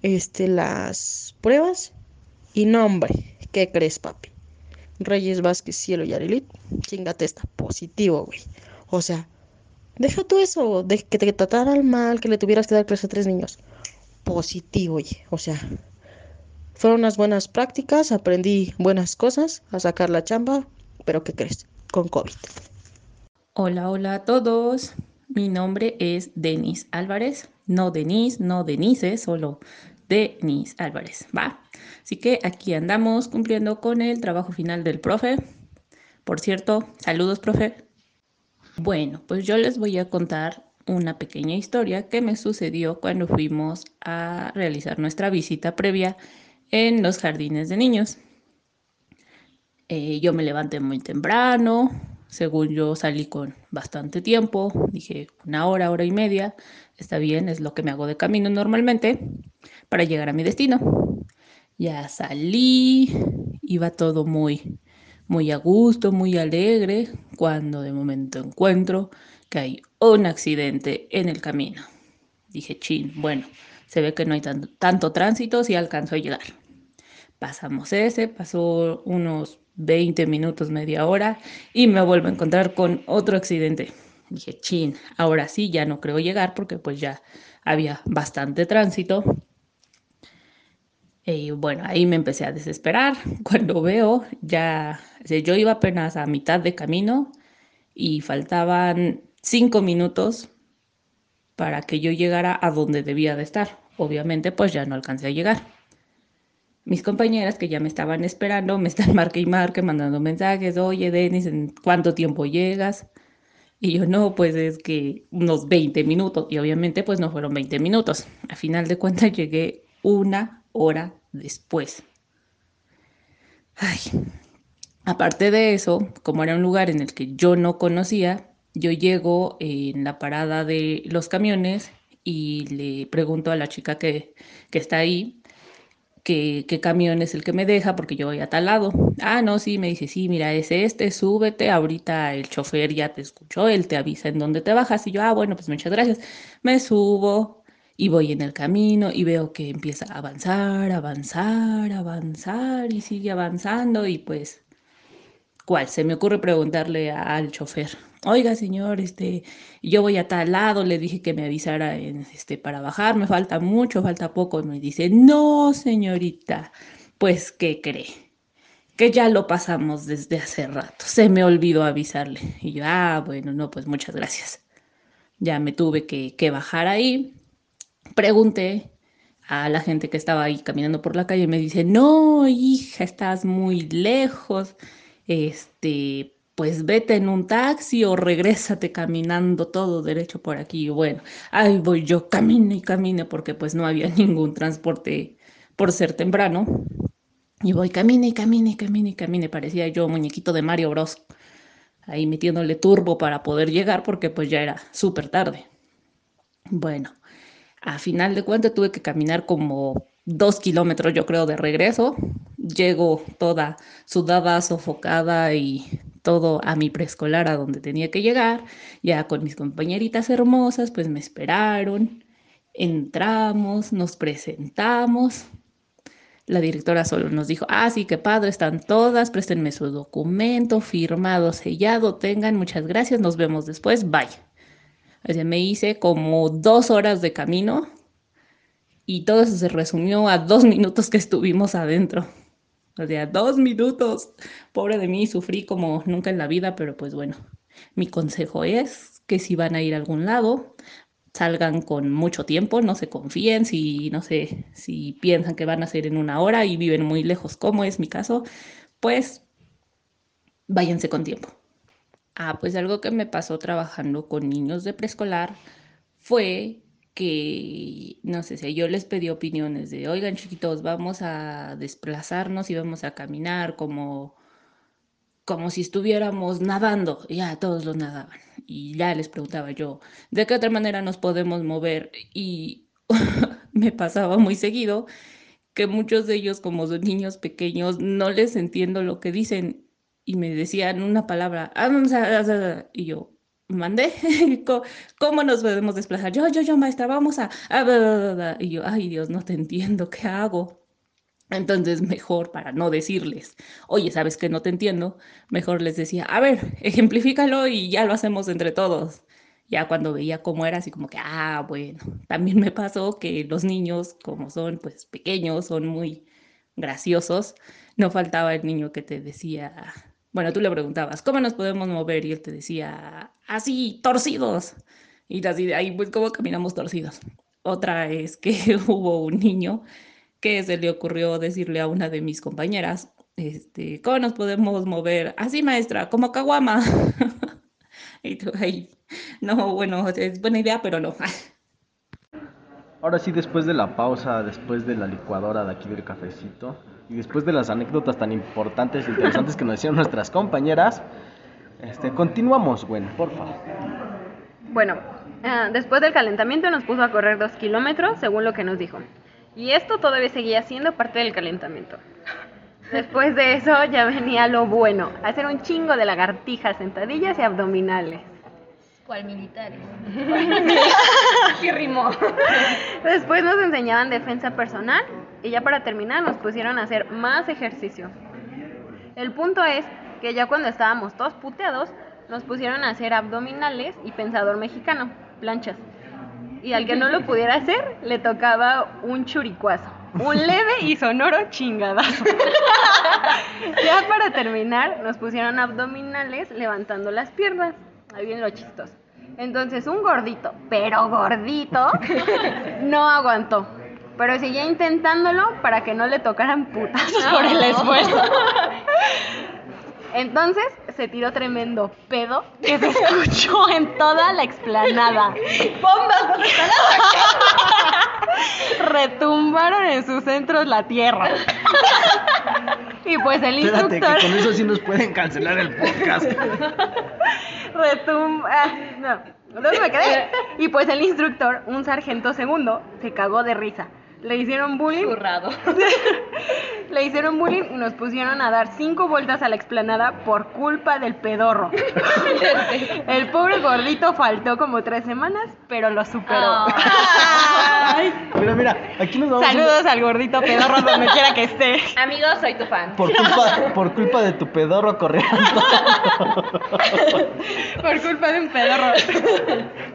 este, las pruebas. Y no, hombre, ¿qué crees, papi? Reyes Vázquez, Cielo y Arelit, chingate esta, positivo, güey. O sea, Deja tú eso, de que te trataran mal, que le tuvieras que dar clase a tres niños. Positivo, oye. O sea, fueron unas buenas prácticas, aprendí buenas cosas, a sacar la chamba, pero ¿qué crees? Con COVID. Hola, hola a todos. Mi nombre es Denis Álvarez. No Denis, no Denise, solo Denis Álvarez, ¿va? Así que aquí andamos cumpliendo con el trabajo final del profe. Por cierto, saludos, profe. Bueno, pues yo les voy a contar una pequeña historia que me sucedió cuando fuimos a realizar nuestra visita previa en los jardines de niños. Eh, yo me levanté muy temprano, según yo salí con bastante tiempo, dije una hora, hora y media, está bien, es lo que me hago de camino normalmente para llegar a mi destino. Ya salí, iba todo muy muy a gusto, muy alegre, cuando de momento encuentro que hay un accidente en el camino. Dije, chin, bueno, se ve que no hay tanto, tránsito si alcanzo a llegar. Pasamos ese, pasó unos 20 minutos, media hora, y me vuelvo a encontrar con otro accidente. Dije, chin, ahora sí, ya no creo llegar porque pues ya había bastante tránsito y bueno, ahí me empecé a desesperar (laughs) cuando veo ya, yo iba apenas a mitad de camino y faltaban cinco minutos para que yo llegara a donde debía de estar. Obviamente pues ya no alcancé a llegar. Mis compañeras que ya me estaban esperando me están (laughs) marque y marque, mandando mensajes, oye Denis, ¿en cuánto tiempo llegas? Y yo no, pues es que unos 20 minutos. Y obviamente pues no fueron 20 minutos. A final de cuentas (laughs) llegué una hora después. Ay. Aparte de eso, como era un lugar en el que yo no conocía, yo llego en la parada de los camiones y le pregunto a la chica que, que está ahí qué camión es el que me deja porque yo voy a tal lado. Ah, no, sí, me dice, sí, mira, es este, súbete, ahorita el chofer ya te escuchó, él te avisa en dónde te bajas. Y yo, ah, bueno, pues muchas gracias. Me subo, y voy en el camino y veo que empieza a avanzar, avanzar, avanzar y sigue avanzando y pues, ¿cuál? Se me ocurre preguntarle al chofer, oiga señor, este, yo voy a tal lado, le dije que me avisara este, para bajar, me falta mucho, falta poco, y me dice, no señorita, pues, ¿qué cree? que ya lo pasamos desde hace rato. Se me olvidó avisarle. Y yo, ah, bueno, no, pues muchas gracias. Ya me tuve que, que bajar ahí pregunté a la gente que estaba ahí caminando por la calle y me dice, no, hija, estás muy lejos, este, pues vete en un taxi o regrésate caminando todo derecho por aquí. bueno, ahí voy yo, camine y camine porque pues no había (laughs) ningún transporte por ser temprano. Y voy, camine y camine y camine y camine. Parecía yo muñequito de Mario Bros. Ahí metiéndole turbo para poder llegar porque pues ya era súper tarde. Bueno, a final de cuentas tuve que caminar como dos kilómetros, yo creo, de regreso. Llego toda sudada, sofocada y todo a mi preescolar, a donde tenía que llegar. Ya con mis compañeritas hermosas, pues me esperaron. Entramos, nos presentamos. La directora solo nos dijo, ah, sí, qué padre, están todas, préstenme su documento, firmado, sellado, tengan, muchas gracias, nos vemos después, bye. O me hice como dos horas de camino y todo eso se resumió a dos (laughs) minutos que estuvimos adentro. O sea, dos minutos. Pobre de mí, sufrí como nunca en la vida, pero pues bueno, mi consejo es que si van a ir a algún lado, salgan con mucho tiempo, no se confíen, si no sé, si piensan que van a ser en una hora y viven muy lejos, como es mi caso, pues váyanse con tiempo. Ah, pues algo que me pasó trabajando con niños de preescolar fue que, no sé, si yo les pedí opiniones de, oigan chiquitos, vamos a desplazarnos y vamos a caminar como, como si estuviéramos nadando. ya todos los nadaban. Y ya les preguntaba yo, ¿de qué otra manera nos podemos mover? Y (laughs) me pasaba muy seguido que muchos de ellos, como son niños pequeños, no les entiendo lo que dicen y me decían una palabra, ah, y yo, mandé, (laughs) ¿cómo nos podemos desplazar? Yo, yo, yo, maestra, vamos a, y yo, ay Dios, no te entiendo, ¿qué hago? Entonces, mejor para no decirles, oye, ¿sabes que no te entiendo? Mejor les decía, a ver, ejemplifícalo y ya lo hacemos entre todos. Ya cuando veía cómo era, así como que, ah, bueno, también me pasó que los niños, como son pues pequeños, son muy graciosos, no faltaba el niño que te decía, bueno, tú le preguntabas, ¿cómo nos podemos mover? Y él te decía, así, torcidos. Y así de ahí, pues, ¿cómo caminamos torcidos? Otra es que (laughs) hubo un niño que se le ocurrió decirle a una de mis compañeras, este, ¿cómo nos podemos mover? Así, maestra, como caguama. (laughs) y tú, ahí, no, bueno, es buena idea, pero no. (laughs) Ahora sí, después de la pausa, después de la licuadora de aquí del cafecito, y después de las anécdotas tan importantes e interesantes que nos hicieron nuestras compañeras, este, continuamos, bueno, por favor. Bueno, eh, después del calentamiento nos puso a correr dos kilómetros, según lo que nos dijo. Y esto todavía seguía siendo parte del calentamiento. Después de eso ya venía lo bueno, hacer un chingo de lagartijas, sentadillas y abdominales. ¿Cuál militares? (laughs) ¿Qué rimó? Después nos enseñaban defensa personal y ya para terminar nos pusieron a hacer más ejercicio. El punto es que ya cuando estábamos todos puteados, nos pusieron a hacer abdominales y pensador mexicano, planchas. Y al que no lo pudiera hacer, le tocaba un churicuazo. Un leve y sonoro chingadazo. (laughs) ya para terminar, nos pusieron abdominales levantando las piernas. Ahí viene lo chistoso. Entonces, un gordito, pero gordito, (laughs) no aguantó. Pero seguía intentándolo para que no le tocaran putas por el esfuerzo. (laughs) Entonces se tiró tremendo pedo que se escuchó en toda la explanada. ¡Bombas! Retumbaron en sus centros la tierra. Y pues el Espérate, instructor. que con eso sí nos pueden cancelar el podcast. Retumba. ah, No, ¿dónde me quedé? Y pues el instructor, un sargento segundo, se cagó de risa. Le hicieron bullying. Zurrado. (laughs) Le hicieron bullying y nos pusieron a dar cinco vueltas a la explanada por culpa del pedorro. (laughs) El pobre gordito faltó como tres semanas, pero lo superó. (laughs) Mira, mira, aquí nos vamos a- Saludos al gordito pedorro donde quiera que esté. Amigo, soy tu fan. por culpa, por culpa de tu pedorro corriendo. Por culpa de un pedorro.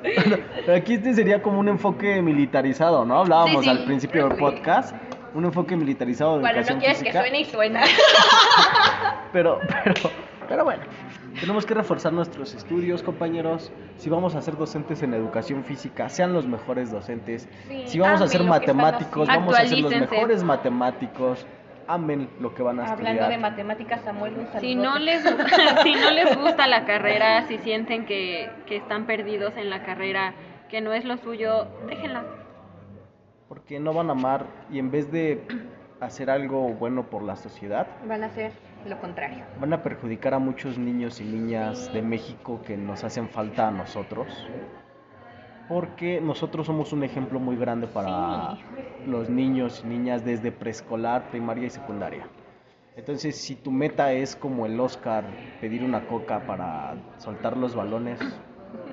Pero (laughs) aquí este sería como un enfoque militarizado, ¿no? Hablábamos Sí, sí, al principio del podcast. Un enfoque militarizado de Bueno, educación no quieres que física. suene y suena. (laughs) Pero, pero, pero bueno, tenemos que reforzar nuestros estudios, compañeros. Si vamos a ser docentes en educación física, sean los mejores docentes. Sí, si vamos a ser que matemáticos, vamos a ser los mejores matemáticos. Amen lo que van a Hablando estudiar. de matemáticas, Samuel, un. Si no les (laughs) si no les gusta la carrera, si sienten que, que están perdidos en la carrera, que no es lo suyo, déjenla. Porque no van a amar y en vez de hacer algo bueno por la sociedad, Van a hacer lo contrario. van a perjudicar a muchos niños y niñas de México que nos hacen falta a nosotros. Porque nosotros somos un ejemplo muy grande para los niños y niñas desde preescolar, primaria y secundaria. Entonces, si tu meta es como el Oscar, pedir una coca para soltar los balones,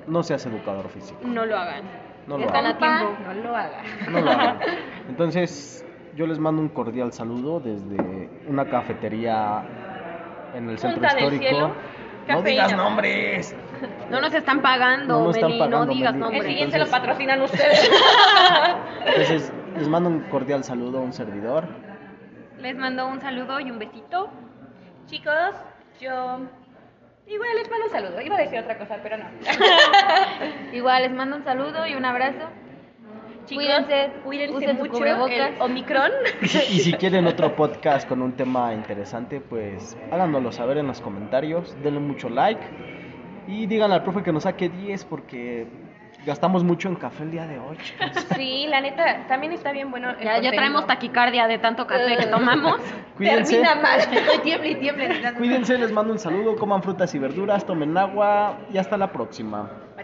no seas educador físico. No lo hagan. No lo Están a hagan. tiempo. No lo haga. No lo hagan. (laughs) Entonces, yo les mando un cordial saludo desde una cafetería en el centro histórico. No digas nombres. No nos están pagando, No nos están Meli, pagando, no digas Meli. El nombres. siguiente lo patrocinan (laughs) ustedes. Entonces, les mando un cordial saludo a un servidor. Les mando un saludo y un besito. Chicos, yo. Igual les mando un saludo. Iba a decir otra cosa, pero no. (laughs) (laughs) Igual les mando un saludo y un abrazo. Chicos, Cuídense, cuídense mucho. cubrebocas. El Omicron. (laughs) Y si quieren otro podcast con un tema interesante, pues háganoslo saber en los comentarios. Denle mucho like. Y díganle al profe que nos saque 10 porque gastamos mucho en café el día de hoy. chicos. (laughs) Sí, la neta, también está bien bueno. el Ya, ya traemos taquicardia de tanto café que tomamos. (laughs) Cuídense. Termina mal. Estoy tiemble y tiemble. Cuídense, les mando un saludo, coman frutas y verduras, tomen agua y hasta la próxima.